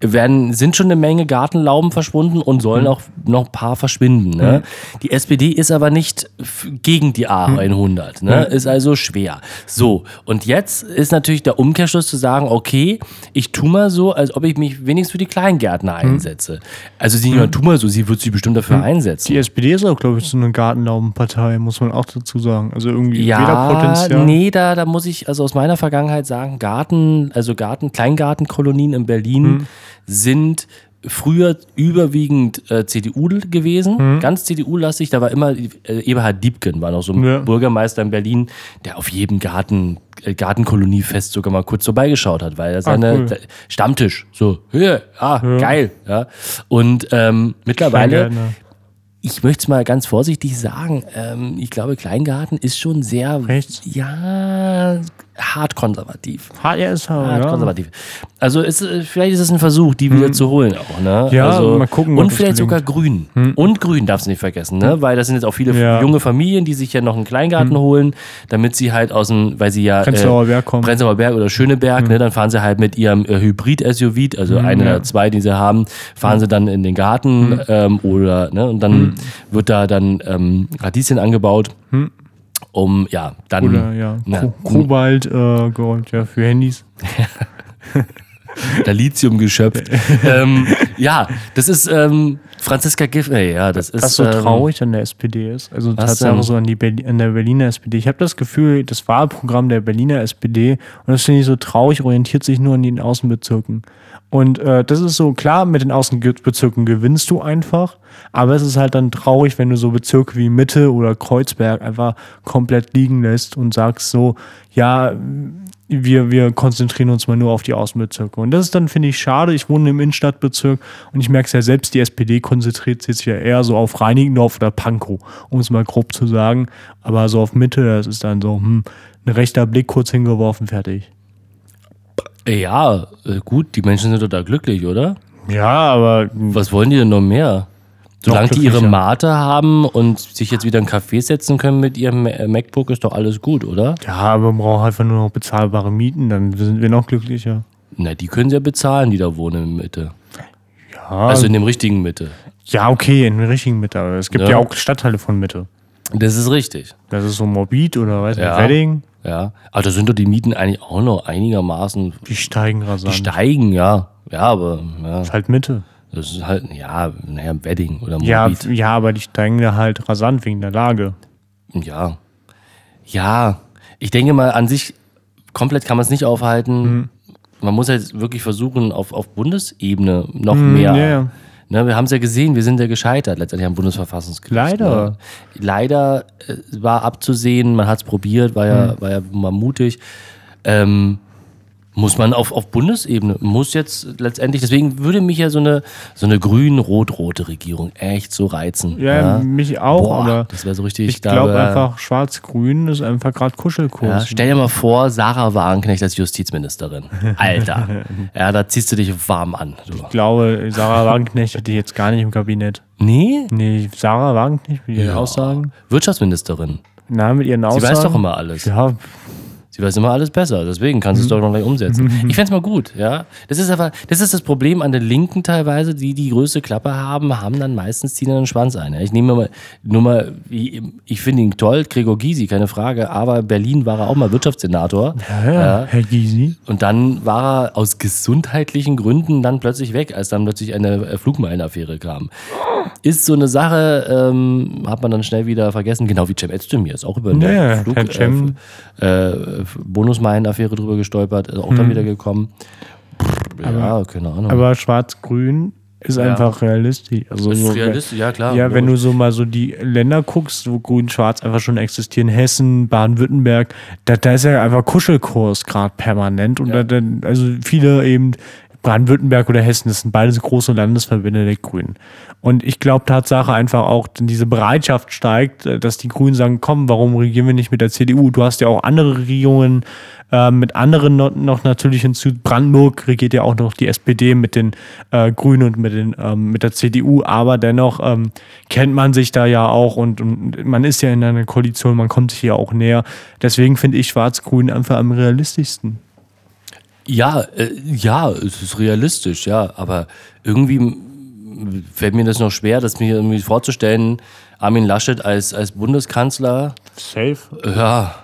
C: werden, sind schon eine Menge Gartenlauben verschwunden und sollen auch noch ein paar verschwinden. Ne? Die SPD ist aber nicht gegen die A100, ne? ist also schwer. So, und jetzt ist natürlich der Umkehrschluss zu sagen, okay, ich tu mal so, als ob ich mich wenigstens für die Kleingärtner einsetze. Also sie tu mal so, sie wird sich bestimmt dafür einsetzen.
B: Die SPD ist auch, glaube ich, so eine Gartenlaubenpartei, muss man auch dazu sagen. Also irgendwie
C: Ja,
B: Wählerpotenzial.
C: nee, da, da muss ich also aus meiner Vergangenheit sagen, Garten, also Garten, Kleingartenkolonien in Berlin. Sind früher überwiegend äh, CDU gewesen,
B: Hm.
C: ganz CDU-lastig. Da war immer äh, Eberhard Diebken, war noch so ein
B: Ja.
C: Bürgermeister in Berlin, der auf jedem Garten, äh, Gartenkoloniefest sogar mal kurz vorbeigeschaut hat, weil er seine
B: cool.
C: der Stammtisch, so, ja, ah, geil, ja. Und ähm, mittlerweile ich möchte es mal ganz vorsichtig sagen. Ähm, ich glaube, Kleingarten ist schon sehr,
B: Rechts?
C: ja, hart konservativ.
B: HRSH,
C: Hart
B: ja.
C: konservativ. Also ist, äh, vielleicht ist es ein Versuch, die wieder zu holen auch, ne?
B: Hm. Ja,
C: also,
B: mal gucken,
C: Und vielleicht.
B: Hm.
C: sogar Grün. Und Grün darfst du nicht vergessen, ne? Weil das sind jetzt auch viele
B: Ja. Hm.
C: junge Familien, die sich ja noch einen Kleingarten holen, damit sie halt aus dem, weil sie ja
B: Prenzlauer Berg kommen. Hm.
C: Prenzlauer Berg oder Schöneberg, ne? Dann fahren sie halt mit ihrem äh, Hybrid-SUV, also eine
B: ja.
C: oder zwei, die sie haben, fahren sie dann in den Garten ähm, oder, ne? Und dann
B: Hm.
C: wird da dann ähm, Radieschen angebaut. Um, ja, dann.
B: Oder ja,
C: na,
B: Ko Kobalt, äh, Gold, ja, für Handys.
C: da Lithium geschöpft. ähm, ja, das ist ähm, Franziska Giffey, ja, das ist.
B: was so
C: ähm,
B: traurig an der SPD ist. Also
C: denn?
B: so an, die Berli an der Berliner SPD. Ich habe das Gefühl, das Wahlprogramm der Berliner SPD, und das finde ich so traurig, orientiert sich nur an den Außenbezirken. Und äh, das ist so, klar, mit den Außenbezirken gewinnst du einfach, aber es ist halt dann traurig, wenn du so Bezirke wie Mitte oder Kreuzberg einfach komplett liegen lässt und sagst so, ja, wir, wir konzentrieren uns mal nur auf die Außenbezirke. Und das ist dann, finde ich, schade. Ich wohne im Innenstadtbezirk und ich merke es ja selbst, die SPD konzentriert sich ja eher so auf Reinigendorf oder Pankow, um es mal grob zu sagen. Aber so auf Mitte, das ist dann so, hm, ein rechter Blick kurz hingeworfen, fertig.
C: Ja, äh, gut, die Menschen sind doch da glücklich, oder?
B: Ja, aber
C: Was wollen die denn noch mehr? Solange die ihre. Mate haben und sich jetzt wieder in Café setzen können mit ihrem äh, MacBook, ist doch alles gut, oder?
B: ja, aber man braucht einfach nur noch bezahlbare Mieten, dann sind wir noch glücklicher.
C: Na, die können sie ja bezahlen, die da wohnen in Mitte.
B: Ja,
C: Also in dem richtigen Mitte.
B: ja okay, in der richtigen Mitte. Aber es gibt ja.
C: Ja.
B: auch Stadtteile von Mitte.
C: Das ist richtig.
B: Das ist so morbid oder weiß nicht,
C: Ja.
B: Wedding.
C: Ja. Aber da sind doch die Mieten eigentlich auch noch einigermaßen.
B: Die steigen
C: Die
B: rasant.
C: steigen, ja. Ja, aber ja,
B: ist halt Mitte.
C: das ist halt, ja, naja, Wedding oder
B: Ja,
C: Morbid.
B: ja, aber die steigen da halt rasant wegen der Lage.
C: Ja. Ja. Ich denke mal, an sich komplett kann man es nicht aufhalten.
B: Mhm.
C: Man muss halt wirklich versuchen, auf, auf Bundesebene noch mehr.
B: Mhm, ja, ja.
C: Ne, wir haben es ja gesehen, wir sind ja gescheitert letztendlich am Bundesverfassungsgericht.
B: Leider.
C: Ne? Leider äh, war abzusehen, man hat es probiert, war ja,
B: Mhm.
C: war ja mal mutig. Ähm, muss man auf, auf Bundesebene, muss jetzt letztendlich, deswegen würde mich ja so eine, so eine grün-rot-rote Regierung echt so reizen.
B: Ja, mich auch,
C: Boah,
B: aber
C: das wäre so richtig.
B: ich glaube einfach, Schwarz-Grün ist einfach gerade
C: Ja,
B: Kuschelkurs.
C: stell dir mal vor, Sarah Wagenknecht als Justizministerin. Alter. ja, da ziehst du dich warm an. Du.
B: ich glaube, Sarah Wagenknecht hätte ich jetzt gar nicht im Kabinett.
C: Nee?
B: Nee, Sarah Wagenknecht mit ihren
C: Ja.
B: Aussagen?
C: Wirtschaftsministerin.
B: Na, mit ihren
C: Sie
B: Aussagen?
C: weiß doch immer alles.
B: Ja,
C: Sie weiß immer alles besser, deswegen kannst du es doch noch gleich umsetzen. Ich fänd's mal gut, ja. Das ist aber, das ist das Problem an der Linken teilweise, die die größte Klappe haben, haben dann meistens ziehen dann den Schwanz ein. Ja. Ich nehme mal, nur mal, wie, ich finde ihn toll, Gregor Gysi, keine Frage, aber Berlin war er auch mal Wirtschaftssenator.
B: ja, ja. Herr Gysi.
C: Und dann war er aus gesundheitlichen Gründen dann plötzlich weg, als dann plötzlich eine äh, Flugmeilenaffäre kam. Ist so eine Sache, ähm, hat man dann schnell wieder vergessen, genau wie Cem Özdemir ist auch über eine
B: Ja,
C: Flug, äh, äh, Bonusmeilenaffäre drüber gestolpert, ist auch dann wieder gekommen. Pff, ja, keine Ahnung.
B: Aber Schwarz-Grün ist einfach realistisch. Also
C: ist
B: so,
C: realistisch, ja klar.
B: Ja, wenn du so mal so die Länder guckst, wo Grün-Schwarz einfach schon existieren, Hessen, Baden-Württemberg, da, da ist ja einfach Kuschelkurs gerade permanent. Und da, da, also viele eben, Baden-Württemberg oder Hessen, das sind beides große Landesverbände der Grünen. Und ich glaube Tatsache einfach auch, denn diese Bereitschaft steigt, äh, dass die Grünen sagen, komm, warum regieren wir nicht mit der CDU? Du hast ja auch andere Regierungen äh, mit anderen noch, noch natürlich hinzu. Brandenburg regiert ja auch noch die SPD mit den äh, Grünen und mit, den, ähm, mit der CDU, aber dennoch ähm, kennt man sich da ja auch und, und man ist ja in einer Koalition, man kommt sich ja auch näher. Deswegen finde ich Schwarz-Grün einfach am realistischsten.
C: Ja, äh, ja, es ist realistisch, ja, aber irgendwie fällt mir das noch schwer, das mir irgendwie vorzustellen, Armin Laschet als, als Bundeskanzler,
B: Safe.
C: ja,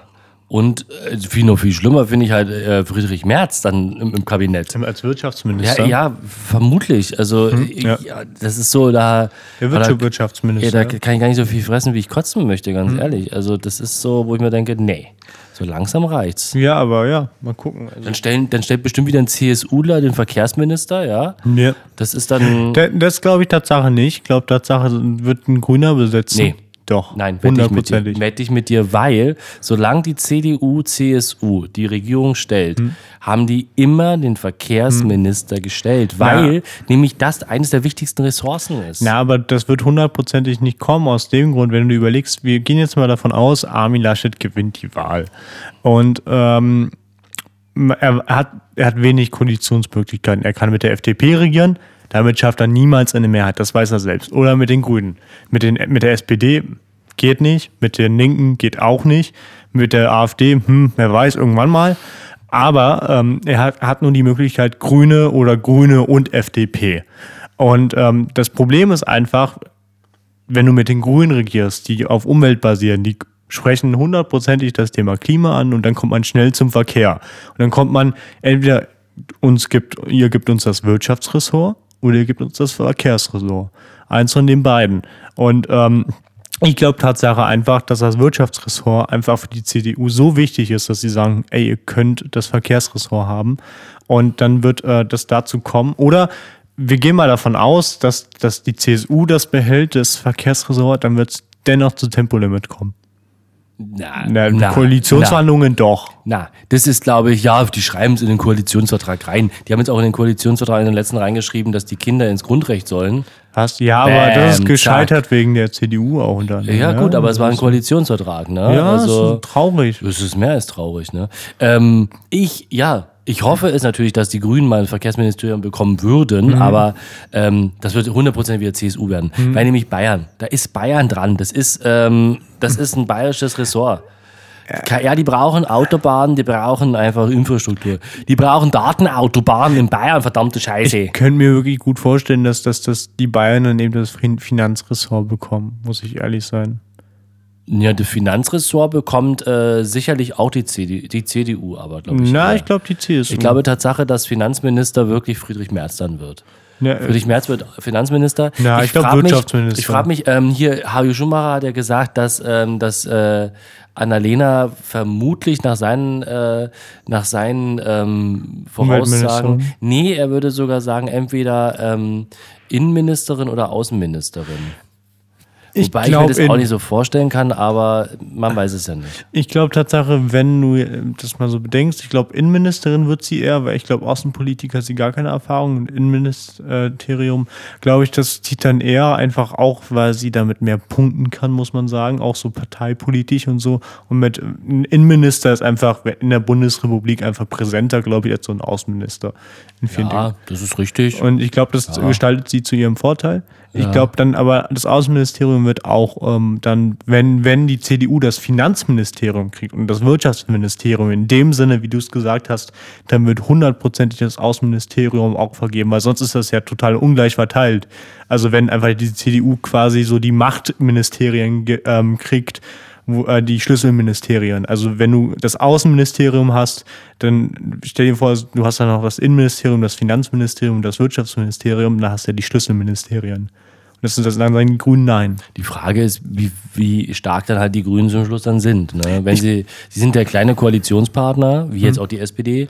C: und äh, viel noch viel schlimmer finde ich halt äh, Friedrich Merz dann im, im Kabinett.
B: Als
C: Ja,
B: Wirtschaftsminister.
C: ja, vermutlich. Also ich,
B: ja.
C: ja. das ist so, da,
B: Der
C: da, ja,
B: Wirtschaftsminister.
C: da kann ich gar nicht so viel fressen, wie ich kotzen möchte, ganz ehrlich. Also das ist so, wo ich mir denke, nee, so langsam reicht's.
B: ja, aber ja, mal gucken. Also,
C: Dann, stellen, dann stellt bestimmt wieder ein CSUler den Verkehrsminister, ja.
B: ja.
C: Das ist dann.
B: Da- Das glaube ich Tatsache nicht. Ich glaube, Tatsache wird ein Grüner besetzen.
C: Nee.
B: Doch.
C: Nein, wette ich mit dir.
B: hundertprozentig.
C: Wette ich mit dir, weil solange die CDU, CSU die Regierung stellt,
B: Hm.
C: haben die immer den Verkehrsminister gestellt, weil nämlich das eines der wichtigsten Ressourcen ist.
B: Na, aber das wird hundertprozentig nicht kommen, aus dem Grund, wenn du überlegst, wir gehen jetzt mal davon aus, Armin Laschet gewinnt die Wahl. Und ähm, er, hat, er hat wenig Koalitionsmöglichkeiten. Er kann mit der FDP regieren, damit schafft er niemals eine Mehrheit, das weiß er selbst. Oder mit den Grünen. Mit, den, mit der SPD geht nicht, mit den Linken geht auch nicht, mit der AfD, hm, wer weiß, irgendwann mal. Aber ähm, er hat, hat nun die Möglichkeit Grüne oder Grüne und FDP. Und ähm, das Problem ist einfach, wenn du mit den Grünen regierst, die auf Umwelt basieren, die sprechen hundertprozentig das Thema Klima an und dann kommt man schnell zum Verkehr. Und dann kommt man entweder uns gibt, ihr gibt uns das Wirtschaftsressort oder ihr gibt uns das Verkehrsressort. Eins von den beiden. Und ähm, ich glaube Tatsache einfach, dass das Wirtschaftsressort einfach für die CDU so wichtig ist, dass sie sagen, ey, ihr könnt das Verkehrsressort haben. Und dann wird äh, das dazu kommen. Oder wir gehen mal davon aus, dass, dass die CSU das behält, das Verkehrsressort, dann wird es dennoch zu Tempolimit kommen.
C: Na,
B: Na, Koalitionsverhandlungen doch.
C: Na, das ist, glaube ich, ja, die schreiben es in den Koalitionsvertrag rein. Die haben jetzt auch in den Koalitionsvertrag in den letzten reingeschrieben, dass die Kinder ins Grundrecht sollen.
B: Hast, ja, aber das
C: Bäm,
B: ist gescheitert wegen der CDU auch unter anderem.
C: Ja, gut, aber es war ein Koalitionsvertrag, ne?
B: Ja,
C: also,
B: ist traurig.
C: Es ist mehr als traurig, ne? Ähm, ich, ja, ich hoffe es natürlich, dass die Grünen mal ein Verkehrsministerium bekommen würden,
B: Mhm.
C: aber ähm, das wird 100% wieder CSU werden. Weil nämlich Bayern, da ist Bayern dran. Das ist, ähm, das ist ein bayerisches Ressort. Ja, die brauchen Autobahnen, die brauchen einfach Infrastruktur. Die brauchen Datenautobahnen in Bayern, verdammte Scheiße.
B: Ich könnte mir wirklich gut vorstellen, dass, dass, dass die Bayern dann eben das Fin- Finanzressort bekommen, muss ich ehrlich sein.
C: Ja, das Finanzressort bekommt äh, sicherlich auch die, CD, die CDU, aber glaube ich.
B: Na,
C: eher.
B: ich glaube die CSU.
C: Ich glaube Tatsache, dass Finanzminister wirklich Friedrich Merz dann wird.
B: Ja, äh,
C: Friedrich Merz wird Finanzminister.
B: Ja, ich glaub,
C: frag mich-
B: Wirtschaftsminister.
C: Ich frage mich, ähm, hier, Hajo Schumacher hat ja gesagt, dass, ähm, dass äh, Annalena vermutlich nach seinen, äh, nach seinen ähm, Voraussagen, nee, er würde sogar sagen, entweder ähm, Innenministerin oder Außenministerin.
B: Ich
C: Wobei ich mir das auch nicht so vorstellen kann, aber man weiß es ja nicht.
B: Ich glaube Tatsache, wenn du äh, das mal so bedenkst, ich glaube Innenministerin wird sie eher, weil ich glaube Außenpolitiker hat sie gar keine Erfahrung und Innenministerium, glaube ich, das zieht dann eher einfach auch, weil sie damit mehr punkten kann, muss man sagen, auch so parteipolitisch und so. Und mit Innenminister ist einfach in der Bundesrepublik einfach präsenter, glaube ich, als so ein Außenminister in vielen Dingen.
C: Ja, das ist richtig.
B: Und ich glaube, das gestaltet sie zu ihrem Vorteil. Ich glaube dann aber, das Außenministerium wird auch ähm, dann, wenn, wenn die CDU das Finanzministerium kriegt und das Wirtschaftsministerium in dem Sinne, wie du es gesagt hast, dann wird hundertprozentig das Außenministerium auch vergeben, weil sonst ist das ja total ungleich verteilt. Also wenn einfach die CDU quasi so die Machtministerien ähm, kriegt, wo, äh, die Schlüsselministerien. Also wenn du das Außenministerium hast, dann stell dir vor, du hast dann noch das Innenministerium, das Finanzministerium, das Wirtschaftsministerium, dann hast du ja die Schlüsselministerien. Und das sind das dann die Grünen Nein.
C: Die Frage ist, wie, wie stark dann halt die Grünen zum Schluss dann sind. Ne? Wenn sie, sie sind der kleine Koalitionspartner, wie jetzt auch die SPD.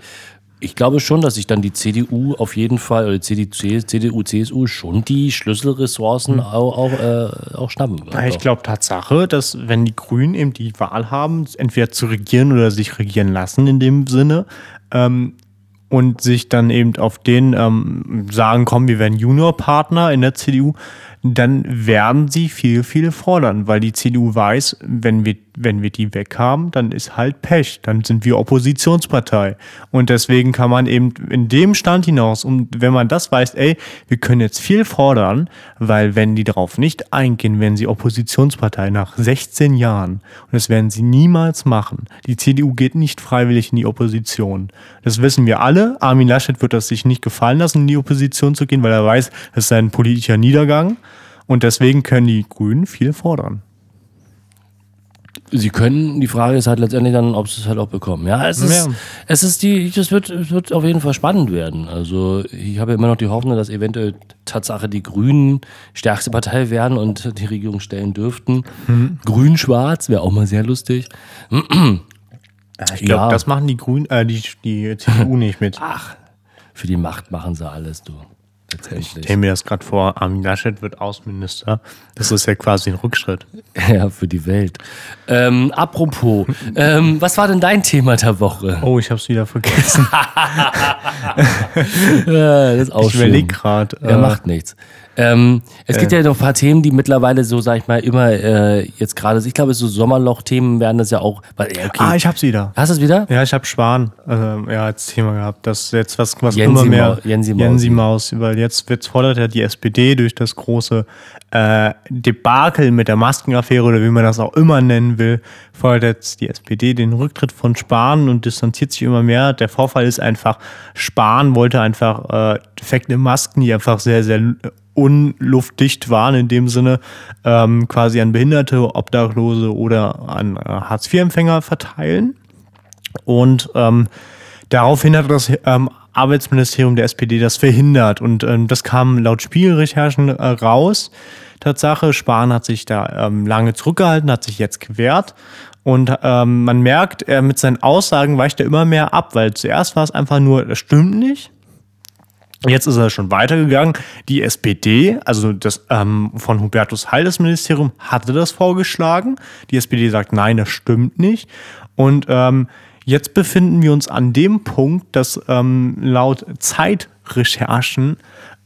C: Ich glaube schon, dass sich dann die CDU auf jeden Fall, oder CDU, CDU CSU schon die Schlüsselressourcen auch, auch, äh, auch schnappen wird.
B: Ich glaube Tatsache, dass wenn die Grünen eben die Wahl haben, entweder zu regieren oder sich regieren lassen in dem Sinne, ähm, und sich dann eben auf den ähm, sagen, komm, wir werden Juniorpartner in der CDU, dann werden sie viel, viel fordern, weil die CDU weiß, wenn wir, wenn wir die weg haben, dann ist halt Pech, dann sind wir Oppositionspartei. Und deswegen kann man eben in dem Stand hinaus, und wenn man das weiß, ey, wir können jetzt viel fordern, weil wenn die darauf nicht eingehen, werden sie Oppositionspartei nach 16 Jahren. Und das werden sie niemals machen. Die CDU geht nicht freiwillig in die Opposition. Das wissen wir alle. Armin Laschet wird das sich nicht gefallen lassen, in die Opposition zu gehen, weil er weiß, es ist ein politischer Niedergang. Und deswegen können die Grünen viel fordern.
C: Sie können, die Frage ist halt letztendlich dann, ob sie es halt auch bekommen. Ja, es ist,
B: Ja.
C: es ist die, das wird, es wird auf jeden Fall spannend werden. Also ich habe immer noch die Hoffnung, dass eventuell Tatsache die Grünen stärkste Partei werden und die Regierung stellen dürften. Grün-Schwarz wäre auch mal sehr lustig.
B: Ich glaube,
C: Ja.
B: das machen die Grünen, äh, die, die CDU nicht mit.
C: Ach, für die Macht machen sie alles, du.
B: Ich stelle mir das gerade vor, Armin Laschet wird Außenminister. Das ist ja quasi ein Rückschritt.
C: Ja, für die Welt. Ähm, apropos, ähm, was war denn dein Thema der Woche?
B: Oh, ich habe es wieder vergessen.
C: Das ist auch
B: ich überlege gerade.
C: Er macht nichts. Ähm, es gibt ja noch ein paar Themen, die mittlerweile so, sag ich mal, immer äh, jetzt gerade, ich glaube, so Sommerloch-Themen werden das ja auch. Weil, okay.
B: Ah, ich hab's wieder.
C: Hast du es wieder?
B: Ja, ich habe Spahn ähm, ja, als Thema gehabt. Das jetzt was, was
C: Jensi
B: immer mehr
C: Jensi Mausi.
B: Jensi Maus, weil jetzt, jetzt fordert ja die SPD durch das große äh, Debakel mit der Maskenaffäre oder wie man das auch immer nennen will, fordert jetzt die SPD den Rücktritt von Spahn und distanziert sich immer mehr. Der Vorfall ist einfach, Spahn wollte einfach äh, defekte Masken, die einfach sehr, sehr unluftdicht waren in dem Sinne, ähm, quasi an Behinderte, Obdachlose oder an äh, Hartz-IV-Empfänger verteilen. Und ähm, daraufhin hat das ähm, Arbeitsministerium der SPD das verhindert. Und ähm, das kam laut Spiegelrecherchen äh, raus. Tatsache, Spahn hat sich da ähm, lange zurückgehalten, hat sich jetzt gewehrt. Und ähm, man merkt, er mit seinen Aussagen weicht er immer mehr ab, weil zuerst war es einfach nur, das stimmt nicht. Jetzt ist er schon weitergegangen. Die SPD, also das ähm, von Hubertus Heil, das Ministerium, hatte das vorgeschlagen. Die SPD sagt, nein, das stimmt nicht. Und ähm, jetzt befinden wir uns an dem Punkt, dass ähm, laut Zeitrecherchen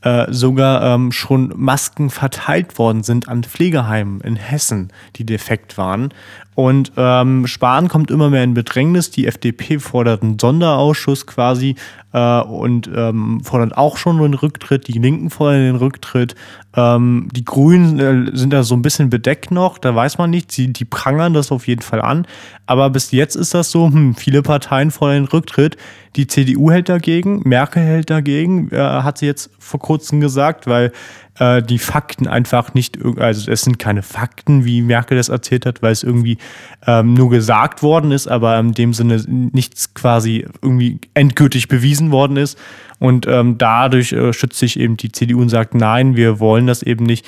B: äh, sogar ähm, schon Masken verteilt worden sind an Pflegeheimen in Hessen, die defekt waren. Und ähm, Spahn kommt immer mehr in Bedrängnis. Die FDP fordert einen Sonderausschuss quasi äh, und ähm, fordert auch schon den Rücktritt. Die Linken fordern den Rücktritt. Ähm, die Grünen äh, sind da so ein bisschen bedeckt noch, da weiß man nicht. Sie, die prangern das auf jeden Fall an. Aber bis jetzt ist das so, hm, viele Parteien fordern den Rücktritt. Die CDU hält dagegen, Merkel hält dagegen, äh, hat sie jetzt vor kurzem gesagt, weil äh, die Fakten einfach nicht, also es sind keine Fakten, wie Merkel das erzählt hat, weil es irgendwie ähm, nur gesagt worden ist, aber in dem Sinne nichts quasi irgendwie endgültig bewiesen worden ist. Und ähm, dadurch äh, schützt sich eben die CDU und sagt, nein, wir wollen das eben nicht.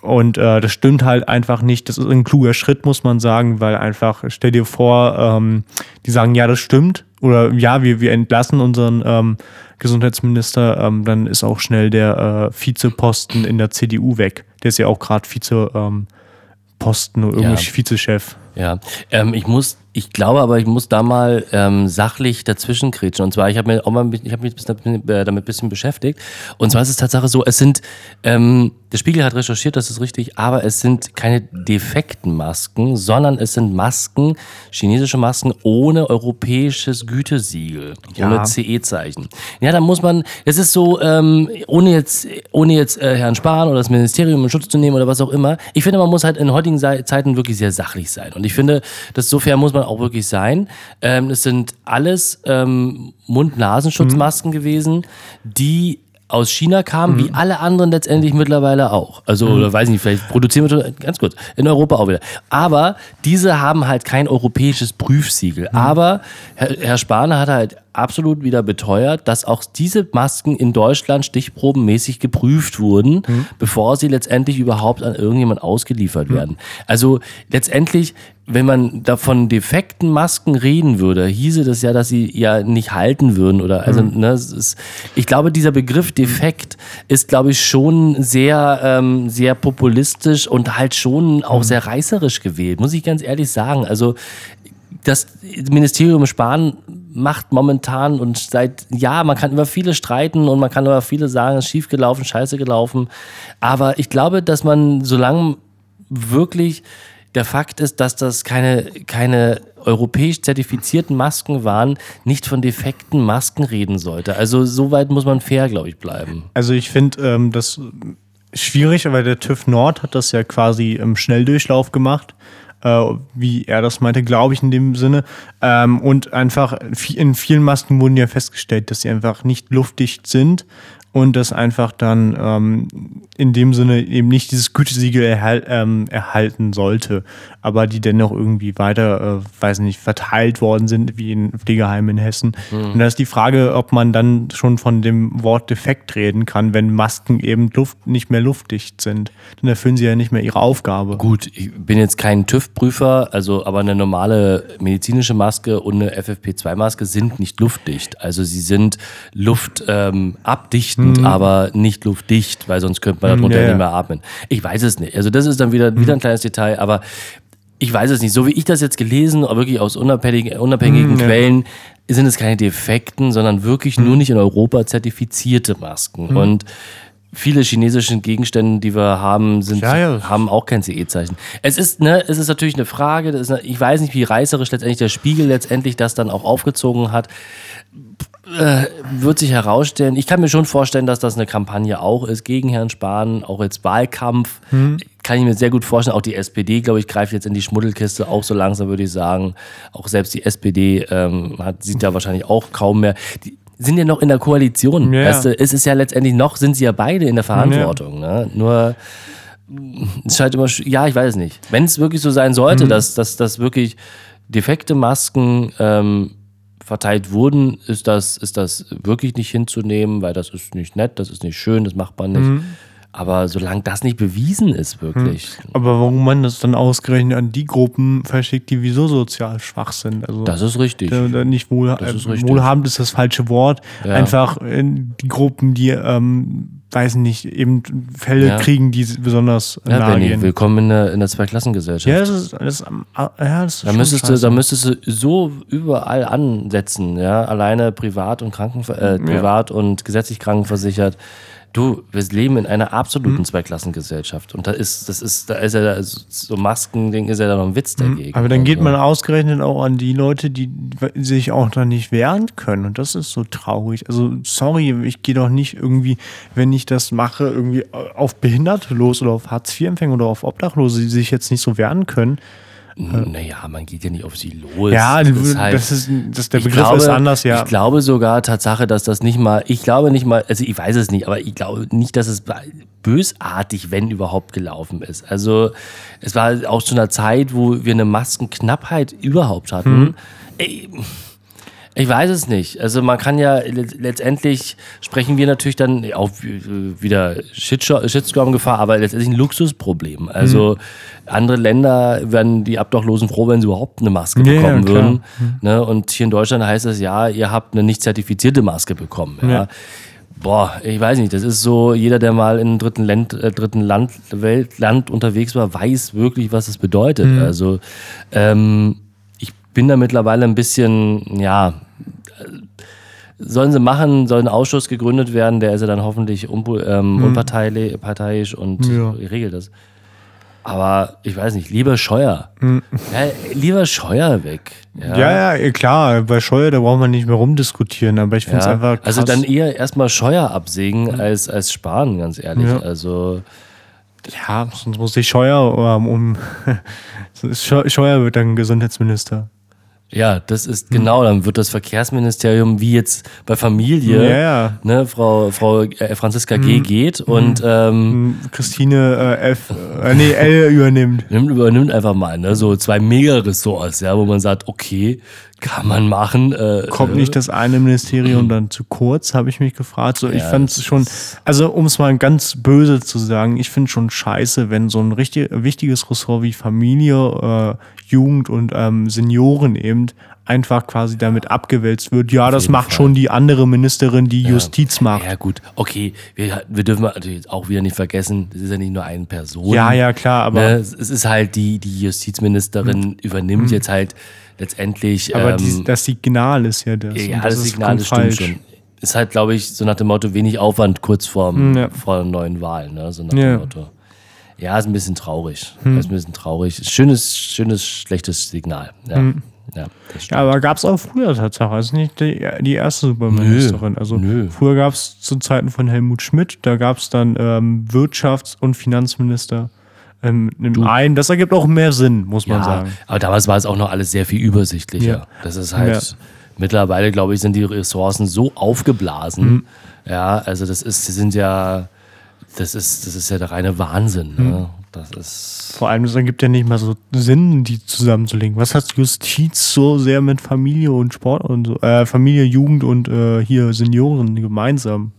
B: Und äh, das stimmt halt einfach nicht. Das ist ein kluger Schritt, muss man sagen, weil einfach, stell dir vor, ähm, die sagen, ja, das stimmt. Oder ja, wir, wir entlassen unseren ähm, Gesundheitsminister, ähm, dann ist auch schnell der äh, Vizeposten in der CDU weg. Der ist ja auch gerade Vizeposten ähm, oder irgendwie ja. Vizechef.
C: Ja, ähm, ich muss ich glaube aber, ich muss da mal ähm, sachlich dazwischen kretschen. Und zwar, ich habe mir auch mal ich hab mich damit ein bisschen beschäftigt. Und zwar ist es Tatsache so, es sind, ähm, der Spiegel hat recherchiert, das ist richtig, aber es sind keine defekten Masken, sondern es sind Masken, chinesische Masken ohne europäisches Gütesiegel, ja. ohne CE-Zeichen. Ja, da muss man, es ist so, ähm, ohne jetzt, ohne jetzt äh, Herrn Spahn oder das Ministerium in Schutz zu nehmen oder was auch immer. Ich finde, man muss halt in heutigen Zeiten wirklich sehr sachlich sein. Und ich finde, dass sofern muss man man auch wirklich sein. Ähm, es sind alles ähm, Mund-Nasenschutzmasken mhm. gewesen, die aus China kamen, mhm. wie alle anderen letztendlich mittlerweile auch. Also, mhm. oder weiß ich nicht, vielleicht produzieren wir ganz kurz, in Europa auch wieder. Aber diese haben halt kein europäisches Prüfsiegel. Mhm. Aber Herr, Herr Spahn hat halt absolut wieder beteuert, dass auch diese Masken in Deutschland stichprobenmäßig geprüft wurden, mhm. bevor sie letztendlich überhaupt an irgendjemand ausgeliefert mhm. werden. Also letztendlich, wenn man da von defekten Masken reden würde, hieße das ja, dass sie ja nicht halten würden oder also mhm. ne, ist, ich glaube, dieser Begriff defekt ist, glaube ich, schon sehr ähm, sehr populistisch und halt schon auch mhm. sehr reißerisch gewählt, muss ich ganz ehrlich sagen. Also das Ministerium Spahn macht momentan und seit, ja, man kann über viele streiten und man kann über viele sagen, es ist schief gelaufen, scheiße gelaufen. Aber ich glaube, dass man, solange wirklich der Fakt ist, dass das keine, keine europäisch zertifizierten Masken waren, nicht von defekten Masken reden sollte. Also soweit muss man fair, glaube ich, bleiben.
B: Also ich finde ähm, das schwierig, weil der TÜV Nord hat das ja quasi im Schnelldurchlauf gemacht äh, wie er das meinte, glaube ich in dem Sinne. Ähm, und einfach in vielen Masken wurden ja festgestellt, dass sie einfach nicht luftdicht sind und das einfach dann ähm, in dem Sinne eben nicht dieses Gütesiegel erhal ähm, erhalten sollte, aber die dennoch irgendwie weiter, äh, weiß nicht, verteilt worden sind, wie in Pflegeheimen in Hessen. Mhm. Und da ist die Frage, ob man dann schon von dem Wort defekt reden kann, wenn Masken eben Luft, nicht mehr luftdicht sind. Dann erfüllen sie ja nicht mehr ihre Aufgabe.
C: Gut, ich bin jetzt kein TÜV-Prüfer, also aber eine normale medizinische Maske und eine FFP2-Maske sind nicht luftdicht. Also sie sind luftabdichtend. Ähm, abdichtend, mhm. aber nicht luftdicht, weil sonst könnte man darunter ja, nicht mehr atmen. Ich weiß es nicht. Also das ist dann wieder, mhm. wieder ein kleines Detail, aber ich weiß es nicht. So wie ich das jetzt gelesen, wirklich aus unabhängigen, unabhängigen mhm, Quellen, sind es keine Defekten, sondern wirklich nur nicht in Europa zertifizierte Masken. Und viele chinesische Gegenstände, die wir haben, sind, ja, ja. haben auch kein CE-Zeichen. Es ist, ne, es ist natürlich eine Frage, ist, ich weiß nicht, wie reißerisch letztendlich der Spiegel letztendlich das dann auch aufgezogen hat äh, wird sich herausstellen. Ich kann mir schon vorstellen, dass das eine Kampagne auch ist gegen Herrn Spahn, auch jetzt Wahlkampf. Hm. Kann ich mir sehr gut vorstellen. Auch die SPD, glaube ich, greift jetzt in die Schmuddelkiste, auch so langsam, würde ich sagen. Auch selbst die SPD ähm, hat, sieht da wahrscheinlich auch kaum mehr. Die sind ja noch in der Koalition. Ja. Weißt du, es ist ja letztendlich noch, sind sie ja beide in der Verantwortung. Ja. Ne? Nur es scheint immer, ja, ich weiß es nicht. Wenn es wirklich so sein sollte, mhm. dass, dass, dass wirklich defekte Masken ähm, verteilt wurden, ist das, ist das wirklich nicht hinzunehmen, weil das ist nicht nett, das ist nicht schön, das macht man nicht. Mhm. Aber solange das nicht bewiesen ist, wirklich.
B: Hm. Aber warum man das dann ausgerechnet an die Gruppen verschickt, die wieso sozial schwach sind?
C: Also das ist richtig.
B: Da, nicht wohl, das ist richtig. wohlhabend ist das falsche Wort. Ja. Einfach die Gruppen, die, ähm, weiß nicht, eben Fälle ja. kriegen, die besonders
C: ja, nahe Benni, gehen. Willkommen in der, in der Zweiklassengesellschaft.
B: Ja, das ist, das ist, ja, das ist
C: da, müsstest du, da müsstest du so überall ansetzen, ja, alleine privat und Kranken, äh, privat und gesetzlich krankenversichert Du, wir leben in einer absoluten Zweiklassengesellschaft. Und da ist, das ist, da ist ja da- so Masken-Ding ist ja da noch ein Witz dagegen.
B: Aber dann geht
C: Also,
B: man ausgerechnet auch an die Leute, die sich auch da nicht wehren können. Und das ist so traurig. Also, sorry, ich gehe doch nicht irgendwie, wenn ich das mache, irgendwie auf Behinderte los oder auf Hartz-IV-Empfänger oder auf Obdachlose, die sich jetzt nicht so wehren können.
C: Naja, man geht ja nicht auf sie los.
B: Ja,
C: Das
B: das
C: ist
B: das, der Begriff
C: glaube,
B: ist anders, ja.
C: Ich glaube sogar Tatsache, dass das nicht mal, ich glaube nicht mal, also ich weiß es nicht, aber ich glaube nicht, dass es bösartig, wenn überhaupt, gelaufen ist. Also es war auch zu einer Zeit, wo wir eine Maskenknappheit überhaupt hatten.
B: Mhm.
C: Ey, ich weiß es nicht. Also man kann ja le- letztendlich sprechen wir natürlich dann auch wieder Shitstorm- Shitstorm-Gefahr, aber letztendlich ein Luxusproblem. Also andere Länder werden die Abdachlosen froh, wenn sie überhaupt eine Maske
B: Ja, ja,
C: bekommen
B: klar.
C: würden. Ne? Und hier in Deutschland heißt es ja, ihr habt eine nicht zertifizierte Maske bekommen. Ja.
B: Ja.
C: Boah, ich weiß nicht, das ist so, jeder, der mal in einem dritten Land, äh, dritten Land, Weltland unterwegs war, weiß wirklich, was es bedeutet.
B: Mhm.
C: Also ähm, bin da mittlerweile ein bisschen, ja, sollen sie machen, soll ein Ausschuss gegründet werden, der ist ja dann hoffentlich ähm, unparteilich parteiisch und
B: Mhm. Ja.
C: regelt das. Aber ich weiß nicht, lieber Scheuer.
B: Mhm.
C: Ja, lieber Scheuer weg. Ja.
B: Ja, ja, klar, bei Scheuer, da braucht man nicht mehr rumdiskutieren, aber ich finde es einfach krass.
C: also dann eher erstmal Scheuer absägen als, als sparen, ganz ehrlich.
B: Ja.
C: Also
B: ja, sonst muss ich Scheuer ähm, um. Scheu- Scheuer wird dann Gesundheitsminister.
C: Ja, das ist genau, dann wird das Verkehrsministerium wie jetzt bei Familie,
B: Ja, ja.
C: ne, Frau, Frau äh, Franziska G. geht und ähm,
B: Christine äh, F. Äh, nee, L übernimmt.
C: nimmt, übernimmt einfach mal ne, so zwei Mega-Ressorts, ja, wo man sagt, okay, kann man machen. Äh,
B: Kommt
C: äh,
B: nicht das eine Ministerium dann zu kurz, habe ich mich gefragt. So, ich
C: Ja,
B: fand es schon, also um es mal ganz böse zu sagen, ich finde schon scheiße, wenn so ein richtig wichtiges Ressort wie Familie, äh, Jugend und ähm, Senioren eben einfach quasi damit abgewälzt wird. Ja, das macht
C: Fall.
B: schon die andere Ministerin, die Justiz macht.
C: Ja, gut, okay, wir, wir dürfen natürlich auch wieder nicht vergessen, das ist ja nicht nur eine Person.
B: Ja, ja, klar, aber,
C: Ne, es es ist halt die, die Justizministerin übernimmt jetzt halt letztendlich.
B: Aber
C: ähm,
B: die, das Signal ist ja das.
C: ja, das,
B: ist
C: Signal, das stimmt schon. Ist halt, glaube ich, so nach dem Motto, wenig Aufwand kurz vorm,
B: Ja.
C: vor der neuen Wahl, ne? So nach
B: Ja. Hm.
C: dem Motto. Ja, ist ein bisschen traurig. Ist ein bisschen traurig. Schönes, schönes, schlechtes Signal. Ja,
B: Hm.
C: ja das.
B: Ja, aber gab es auch früher Tatsache. Also nicht die, die erste Superministerin. Also
C: nö.
B: früher gab es zu Zeiten von Helmut Schmidt, da gab es dann ähm, Wirtschafts- und Finanzminister ähm, einen. Das ergibt auch mehr Sinn, muss man
C: Ja,
B: sagen.
C: aber damals war es auch noch alles sehr viel übersichtlicher.
B: Ja.
C: Das ist halt,
B: Ja.
C: mittlerweile, glaube ich, sind die Ressourcen so aufgeblasen.
B: Mhm.
C: Ja, also das ist, sie sind ja, das ist, das ist ja der reine Wahnsinn.
B: Mhm.
C: Ne? Das ist,
B: Vor allem, es ergibt ja nicht mal so Sinn, die zusammenzulegen. Was hat Justiz so sehr mit Familie und Sport und so, äh, Familie, Jugend und äh, hier Senioren gemeinsam?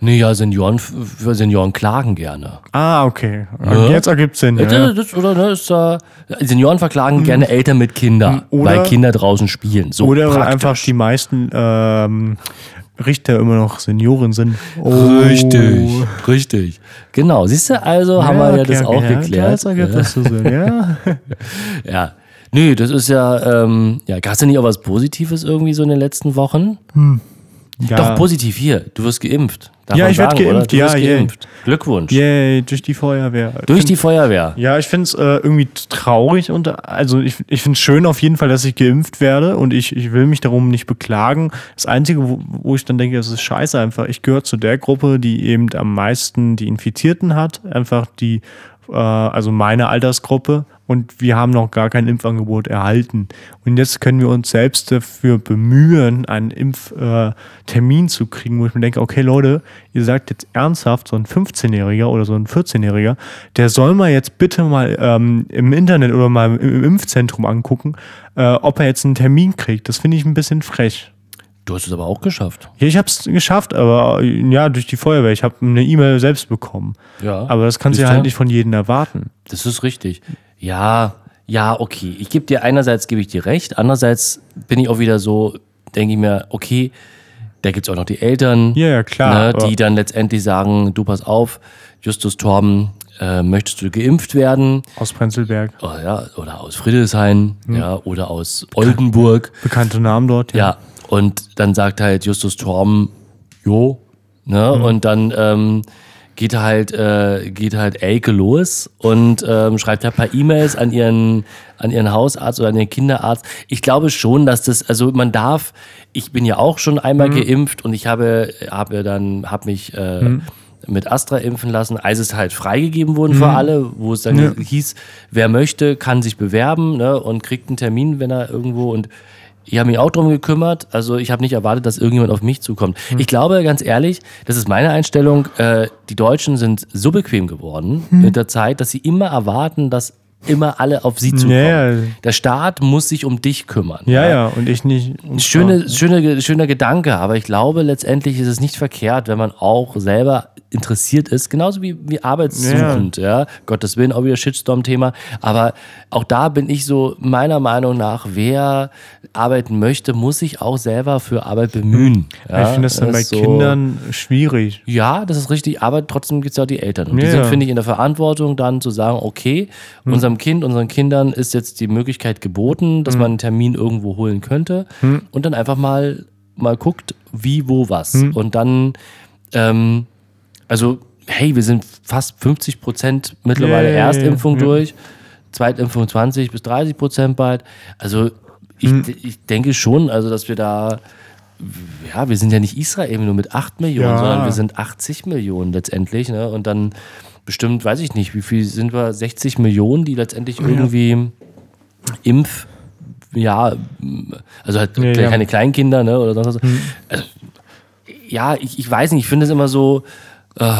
C: Nee, ja, Senioren, für Senioren klagen gerne.
B: Ah, okay.
C: Ja.
B: Jetzt ergibt Sinn. Ja.
C: Das, das, oder, ne, ist da, Senioren verklagen gerne Eltern mit Kindern,
B: Mhm. Oder-
C: weil Kinder draußen spielen. So
B: Oder weil
C: praktisch.
B: einfach die meisten ähm, Richter immer noch Senioren sind. Oh.
C: Richtig, richtig. Genau, siehst du, also haben wir ja
B: okay,
C: das
B: okay,
C: auch
B: ja,
C: geklärt.
B: Das ergibt
C: ja.
B: das so Sinn, ja.
C: Ja. Nö, das ist ja, ähm, ja, hast du nicht auch was Positives irgendwie so in den letzten Wochen?
B: Ja.
C: Doch, positiv hier. Du wirst geimpft. Darf
B: Ja, ich werd
C: sagen, oder?
B: geimpft, ja, yay.
C: geimpft. Glückwunsch.
B: Yay, durch die Feuerwehr.
C: Durch die Feuerwehr.
B: Ja, ich finde es äh, irgendwie traurig und also ich, ich finde es schön auf jeden Fall, dass ich geimpft werde und ich, ich will mich darum nicht beklagen. Das Einzige, wo, wo ich dann denke, das ist scheiße einfach. Ich gehöre zu der Gruppe, die eben am meisten die Infizierten hat, einfach die, äh, also meine Altersgruppe und wir haben noch gar kein Impfangebot erhalten. Und jetzt können wir uns selbst dafür bemühen, einen Impftermin äh, Termin zu kriegen, wo ich mir denke, okay Leute, ihr sagt jetzt ernsthaft, so ein 15-Jähriger oder so ein 14-Jähriger, der soll mal jetzt bitte mal ähm, im Internet oder mal im, im Impfzentrum angucken, äh, ob er jetzt einen Termin kriegt. Das finde ich ein bisschen frech.
C: Du hast es aber auch geschafft.
B: Ja, ich habe es geschafft, aber ja, durch die Feuerwehr. Ich habe eine E-Mail selbst bekommen.
C: Ja.
B: Aber das kannst du ja
C: du?
B: halt nicht von jedem erwarten.
C: Das ist richtig. Ja, ja, okay. Ich gebe dir einerseits gebe ich dir recht, andererseits bin ich auch wieder so, denke ich mir, okay, da gibt es auch noch die Eltern,
B: Ja, ja, klar,
C: ne, die dann letztendlich sagen, du pass auf, Justus Torben, äh, möchtest du geimpft werden?
B: Aus Prenzlberg.
C: Oh, ja, oder aus Friedrichshain,
B: Hm.
C: ja, oder aus Oldenburg.
B: Bekannte Namen dort.
C: Ja, und dann sagt halt Justus Torben, jo, Ne? Und dann ähm, geht halt, äh, geht halt Elke los und ähm, schreibt ein paar E-Mails an ihren, an ihren Hausarzt oder an den Kinderarzt. Ich glaube schon, dass das, also man darf, ich bin ja auch schon einmal geimpft und ich habe, habe dann, habe mich äh, mit Astra impfen lassen, als es halt freigegeben wurden für alle, wo es dann hieß, wer möchte, kann sich bewerben ne, und kriegt einen Termin, wenn er irgendwo und ich habe mich auch drum gekümmert. Also ich habe nicht erwartet, dass irgendjemand auf mich zukommt. Ich glaube, ganz ehrlich, das ist meine Einstellung, äh, die Deutschen sind so bequem geworden mit der Zeit, dass sie immer erwarten, dass immer alle auf sie zukommen.
B: Ja, ja.
C: Der Staat muss sich um dich kümmern.
B: Ja, ja, und ich nicht. und
C: Schöne, schöne, schöner Gedanke, aber ich glaube, letztendlich ist es nicht verkehrt, wenn man auch selber interessiert ist, genauso wie, wie arbeitssuchend, ja. Gottes Willen, auch wieder Shitstorm-Thema. Aber auch da bin ich so meiner Meinung nach, wer arbeiten möchte, muss sich auch selber für Arbeit bemühen.
B: Ja, ich finde das dann bei
C: so-
B: Kindern schwierig.
C: ja, das ist richtig, aber trotzdem gibt es ja auch die Eltern. Und die
B: Ja,
C: sind,
B: ja.
C: finde ich, in der Verantwortung, dann zu sagen, okay, unserem Kind, unseren Kindern ist jetzt die Möglichkeit geboten, dass man einen Termin irgendwo holen könnte und dann einfach mal, mal guckt, wie, wo, was. Und dann, ähm, also, hey, wir sind fast 50 Prozent mittlerweile
B: Ja, ja, ja,
C: Erstimpfung
B: ja.
C: durch, Zweitimpfung 20 bis 30 Prozent bald. Also, ich, ich denke schon, also, dass wir da ja, wir sind ja nicht Israel nur mit 8 Millionen,
B: Ja.
C: sondern wir sind 80 Millionen letztendlich. Ne? Und dann bestimmt, weiß ich nicht, wie viel sind wir? 60 Millionen, die letztendlich irgendwie Impf, ja, also halt
B: Ja, ja.
C: keine Kleinkinder ne? oder sonst was. Also, ja, ich, ich weiß nicht, ich finde es immer so. Äh,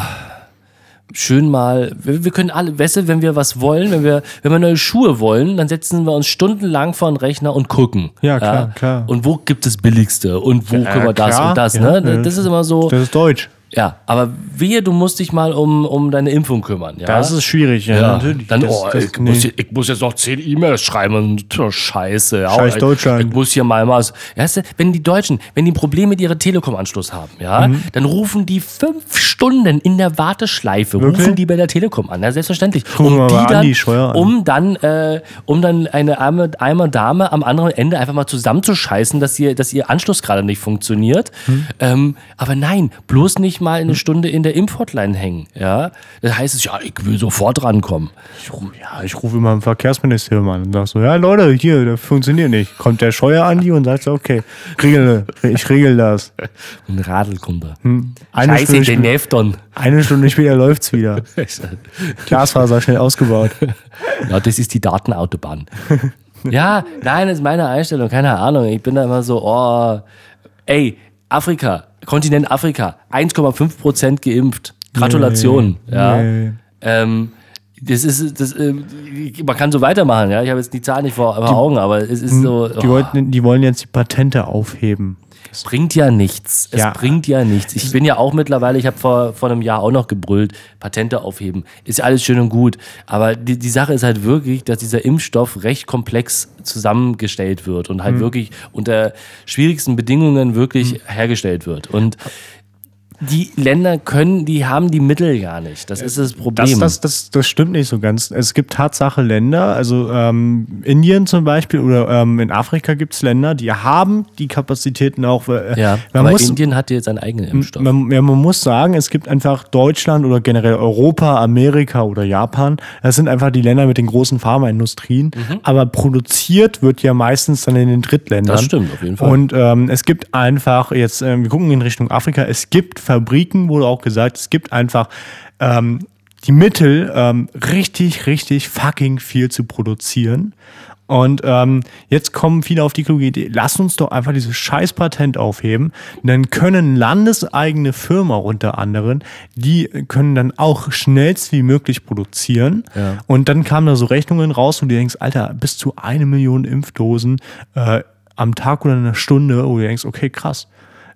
C: Schön mal, wir, wir können alle, weißt du, wenn wir was wollen, wenn wir, wenn wir neue Schuhe wollen, dann setzen wir uns stundenlang vor den Rechner und gucken.
B: Ja, klar, klar.
C: Und wo gibt es billigste und wo können wir das
B: klar,
C: und das,
B: ja,
C: ne?
B: ja.
C: Das ist immer so,
B: Das ist Deutsch.
C: Ja, aber wehe, du musst dich mal um, um deine Impfung kümmern, ja?
B: Das ist schwierig, ja,
C: ja,
B: natürlich.
C: Dann, oh,
B: das,
C: ich,
B: nee.
C: muss, ich muss jetzt noch zehn E-Mails schreiben und oh, scheiße.
B: Scheiß
C: ich,
B: Deutschland.
C: Ich muss hier mal was. Weißt du, wenn die Deutschen, wenn die Probleme mit ihrem Telekom-Anschluss haben, ja,
B: Mhm.
C: dann rufen die fünf Stunden in der Warteschleife,
B: Wirklich?
C: rufen die bei der Telekom an, ja, selbstverständlich.
B: Gucken
C: um
B: mal
C: die dann,
B: an.
C: um dann, äh, um dann eine arme, arme Dame am anderen Ende einfach mal zusammenzuscheißen, dass ihr, dass ihr Anschluss gerade nicht funktioniert.
B: Hm.
C: Ähm, aber nein, bloß nicht mal eine Stunde in der Impfhotline hängen. Ja, das heißt es ja, ich will sofort rankommen.
B: Ich ruf, ja, ich rufe immer im Verkehrsministerium an und sag so, ja Leute, hier, das funktioniert nicht. Kommt der Scheuer an die und sagt so, okay, regel, ich regel das.
C: Ein Radl kommt da.
B: Eine,
C: Scheiße,
B: Stunde,
C: den dann.
B: eine Stunde später läuft's wieder. Glasfaser schnell ausgebaut.
C: Ja, das ist die Datenautobahn. ja, nein, das ist meine Einstellung, keine Ahnung. Ich bin da immer so, oh, ey, Afrika, Kontinent Afrika, 1,5 Prozent geimpft. Gratulation. ja.
B: Nee.
C: Ähm, das ist, das, äh, man kann so weitermachen, ja. Ich habe jetzt die Zahl nicht vor, vor Augen, aber es ist so.
B: Die,
C: oh,
B: wollten, die wollen jetzt die Patente aufheben.
C: Es bringt ja nichts. Es
B: Ja.
C: bringt ja nichts. Ich bin ja auch mittlerweile, ich habe vor, vor einem Jahr auch noch gebrüllt, Patente aufheben. Ist alles schön und gut. Aber die, die Sache ist halt wirklich, dass dieser Impfstoff recht komplex zusammengestellt wird und
B: Mhm.
C: halt wirklich unter schwierigsten Bedingungen wirklich hergestellt wird. Und die Länder können, die haben die Mittel gar nicht. Das ist das Problem.
B: Das, das, das, das stimmt nicht so ganz. Es gibt Tatsache Länder, also ähm, Indien zum Beispiel oder ähm, in Afrika gibt es Länder, die haben die Kapazitäten auch. Äh,
C: ja,
B: man
C: aber
B: muss,
C: Indien hat jetzt seinen eigenen Impfstoff.
B: Man, ja, man muss sagen, es gibt einfach Deutschland oder generell Europa, Amerika oder Japan. Das sind einfach die Länder mit den großen Pharmaindustrien. Aber produziert wird ja meistens dann in den Drittländern.
C: Das stimmt, auf jeden Fall.
B: Und ähm, es gibt einfach jetzt, ähm, wir gucken in Richtung Afrika, es gibt Fabriken, wurde auch gesagt, es gibt einfach ähm, die Mittel, ähm, richtig, richtig fucking viel zu produzieren. Und ähm, jetzt kommen viele auf die kluge Idee, lass uns doch einfach dieses scheiß Patent aufheben. Dann können landeseigene Firma unter anderem, die können dann auch schnellst wie möglich produzieren.
C: Ja.
B: Und dann kamen da so Rechnungen raus, wo du denkst, Alter, bis zu eine Million Impfdosen äh, am Tag oder in einer Stunde, wo du denkst, okay, krass.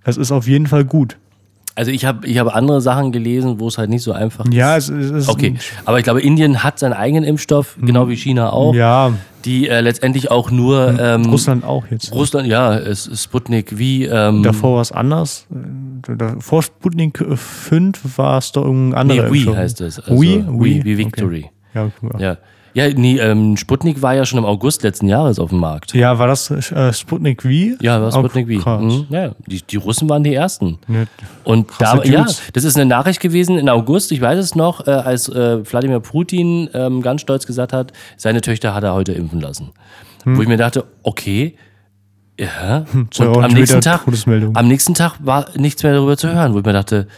B: Das ist auf jeden Fall gut.
C: Also ich habe ich hab andere Sachen gelesen, wo es halt nicht so einfach ist.
B: Ja, es, es ist.
C: Okay, aber ich glaube, Indien hat seinen eigenen Impfstoff, genau wie China auch.
B: Ja,
C: Die äh, letztendlich auch nur ähm,
B: Russland auch jetzt.
C: Russland, ja, es ist Sputnik wie ähm,
B: Davor war es anders. Äh, Vor Sputnik 5 war es doch irgendein
C: nee,
B: anderer
C: Wii
B: Impfstoff.
C: heißt es. Also,
B: Wii?
C: Wii, wie Victory.
B: Okay. Ja.
C: Ja. Ja, nee, ähm, Sputnik war ja schon im August letzten Jahres auf dem Markt.
B: Ja, war das äh, Sputnik V?
C: Ja, war Sputnik
B: Oh,
C: V.
B: krass.
C: Mhm, ja, die, die Russen waren die Ersten.
B: Ja.
C: Und da, ja, das ist eine Nachricht gewesen in August, ich weiß es noch, äh, als äh, Wladimir Putin ähm, ganz stolz gesagt hat, seine Töchter hat er heute impfen lassen.
B: Hm.
C: Wo ich mir dachte, okay, ja.
B: so,
C: Und am nächsten, Tag, am nächsten Tag war nichts mehr darüber zu hören, wo ich mir dachte,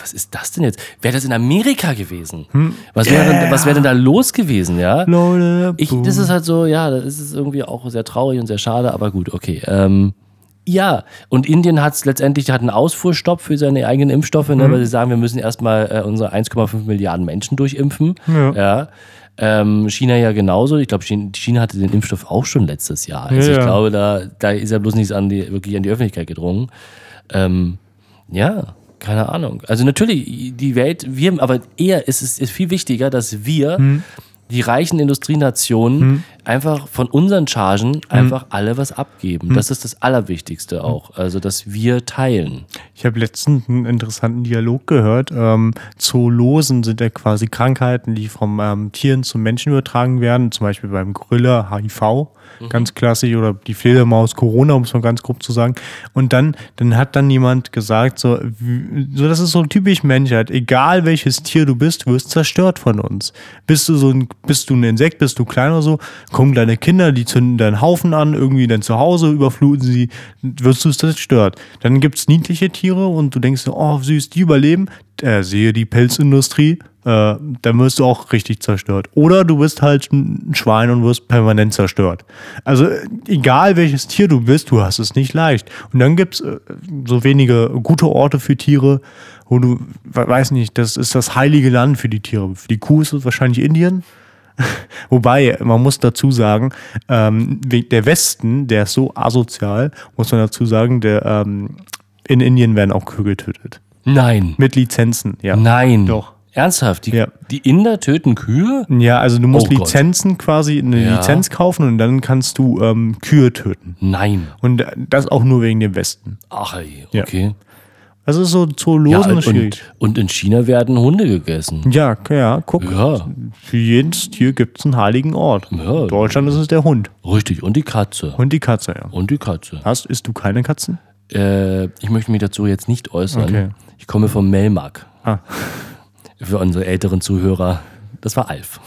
C: was ist das denn jetzt? Wäre das in Amerika gewesen? Was wäre denn, was wäre denn da los gewesen, ja?
B: Leute,
C: Ich, das ist halt so, ja, das ist irgendwie auch sehr traurig und sehr schade, aber gut, okay. Ähm, ja, und Indien hat es letztendlich, hat einen Ausfuhrstopp für seine eigenen Impfstoffe, ne, weil sie sagen, wir müssen erstmal äh, unsere 1,5 Milliarden Menschen durchimpfen.
B: Ja.
C: Ähm, China ja genauso. Ich glaube, China, China hatte den Impfstoff auch schon letztes Jahr. Also
B: Ja,
C: ich
B: ja.
C: glaube, da, da ist ja bloß nichts an die, wirklich an die Öffentlichkeit gedrungen. Ähm, ja, keine Ahnung. Also natürlich, die Welt, wir, aber eher ist es ist viel wichtiger, dass wir,
B: Hm.
C: die reichen Industrienationen, einfach von unseren Chargen
B: Hm.
C: einfach alle was abgeben. Das ist das Allerwichtigste auch. Also, dass wir teilen.
B: Ich habe letztens einen interessanten Dialog gehört. Ähm, Zoolosen sind ja quasi Krankheiten, die vom ähm, Tieren zum Menschen übertragen werden. Zum Beispiel beim Gorilla HIV, ganz klassisch, oder die Fledermaus Corona, um es mal ganz grob zu sagen. Und dann, dann hat dann jemand gesagt, so, so das ist so typisch Menschheit. Egal welches Tier du bist, du wirst zerstört von uns. Bist du so ein, bist du ein Insekt, bist du klein oder so, kommen deine Kinder, die zünden deinen Haufen an, irgendwie dein Zuhause, überfluten sie, wirst du zerstört. Dann gibt's niedliche Tiere und du denkst, oh süß, die überleben. Äh, sehe die Pelzindustrie, äh, dann wirst du auch richtig zerstört. Oder du bist halt ein Schwein und wirst permanent zerstört. Also äh, egal welches Tier du bist, du hast es nicht leicht. Und dann gibt's äh, so wenige gute Orte für Tiere, wo du, we- weiß nicht, das ist das heilige Land für die Tiere. Für die Kuh ist es wahrscheinlich Indien. Wobei, man muss dazu sagen, ähm, der Westen, der ist so asozial, muss man dazu sagen, der, ähm, in Indien werden auch Kühe getötet.
C: Nein.
B: Mit Lizenzen, ja.
C: Nein.
B: Doch.
C: Ernsthaft? Die,
B: Ja.
C: die Inder töten Kühe?
B: Ja, also du musst
C: Oh Gott.
B: Lizenzen quasi, eine
C: Ja.
B: Lizenz kaufen und dann kannst du ähm, Kühe töten.
C: Nein.
B: Und das auch nur wegen dem Westen.
C: Ach, ey,
B: Ja. Das ist so
C: Ja,
B: Zoolosen
C: und,
B: ist schwierig.
C: und in China werden Hunde gegessen.
B: Ja, ja, guck.
C: Ja.
B: Für jedes Tier gibt es einen heiligen Ort.
C: Ja.
B: In Deutschland ist es der Hund.
C: Richtig. Und die Katze.
B: Und die Katze, ja.
C: Und die Katze.
B: Hast, isst du keine Katzen?
C: Äh, ich möchte mich dazu jetzt nicht äußern.
B: Okay.
C: Ich komme vom Melmark.
B: Ah.
C: Für unsere älteren Zuhörer. Das war Alf.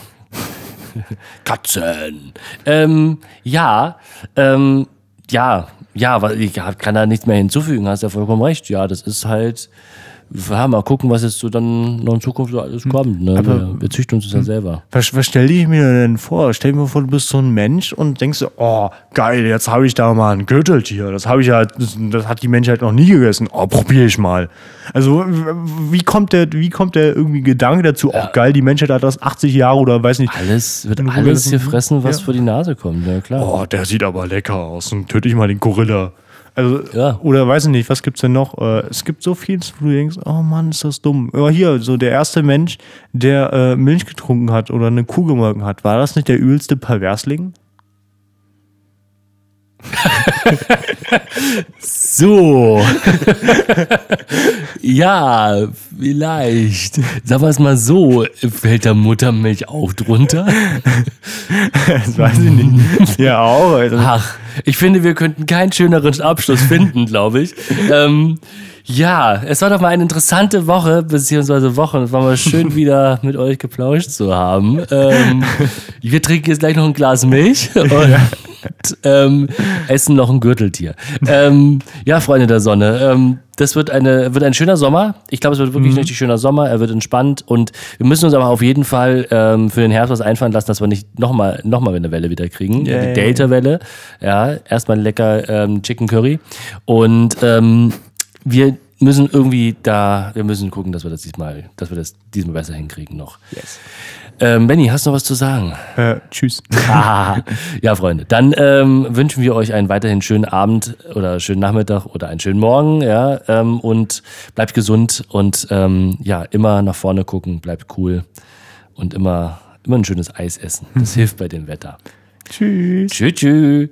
C: Katzen. Ähm, ja, ähm, ja, ja, ich kann da nichts mehr hinzufügen, hast ja vollkommen recht. Ja, das ist halt, ja, mal gucken, was jetzt so dann noch in Zukunft so alles kommt. Ne? wir, wir züchten uns das ja selber.
B: Was, was stell ich mir denn vor? Stell dir mal vor, du bist so ein Mensch und denkst, so, oh, geil, jetzt habe ich da mal ein Gürteltier. Das habe ich ja, das, das hat die Menschheit noch nie gegessen. Oh, probiere ich mal. Also, wie kommt der, wie kommt der irgendwie Gedanke dazu? Oh, geil, die Menschheit hat das 80 Jahre oder weiß nicht.
C: Alles wird alles
B: lassen.
C: gefressen, was
B: Ja.
C: vor die Nase kommt. Ja, klar.
B: Oh, der sieht aber lecker aus. Und töte ich mal den Gorilla. Also,
C: Ja.
B: oder weiß ich nicht, was gibt's denn noch? Äh, es gibt so vieles, wo du denkst, oh Mann, ist das dumm. Ja, hier, so der erste Mensch, der äh, Milch getrunken hat oder eine Kuh gemolken hat, war das nicht der übelste Perversling?
C: So. ja, vielleicht. Sagen wir es mal so, fällt da Muttermilch auch drunter?
B: Das weiß ich nicht. ja, auch. Also,
C: Ach, ich finde, wir könnten keinen schöneren Abschluss finden, glaube ich. Ähm, ja, es war doch mal eine interessante Woche, beziehungsweise Woche. Es war mal schön, wieder mit euch geplauscht zu haben. Ähm, wir trinken jetzt gleich noch ein Glas Milch und ähm, essen noch ein Gürteltier. Ähm, ja, Freunde der Sonne, ähm, das wird, eine, wird ein schöner Sommer. Ich glaube, es wird wirklich ein richtig schöner Sommer. Er wird entspannt und wir müssen uns aber auf jeden Fall ähm, für den Herbst was einfallen lassen, dass wir nicht nochmal noch mal eine Welle wieder kriegen.
B: Yay.
C: Die Delta-Welle. Ja, erstmal lecker ähm, Chicken Curry. Und ähm, wir müssen irgendwie da, wir müssen gucken, dass wir das diesmal, dass wir das diesmal besser hinkriegen noch.
B: yes.
C: Ähm, Benny, hast du noch was zu sagen?
B: äh, tschüss.
C: Ah, ja, Freunde, dann ähm, wünschen wir euch einen weiterhin schönen Abend oder schönen Nachmittag oder einen schönen Morgen, ja, ähm, und bleibt gesund und ähm, ja, immer nach vorne gucken, bleibt cool und immer, immer ein schönes Eis essen. Das hilft bei dem Wetter.
B: tschüss.
C: Tschüss, tschüss.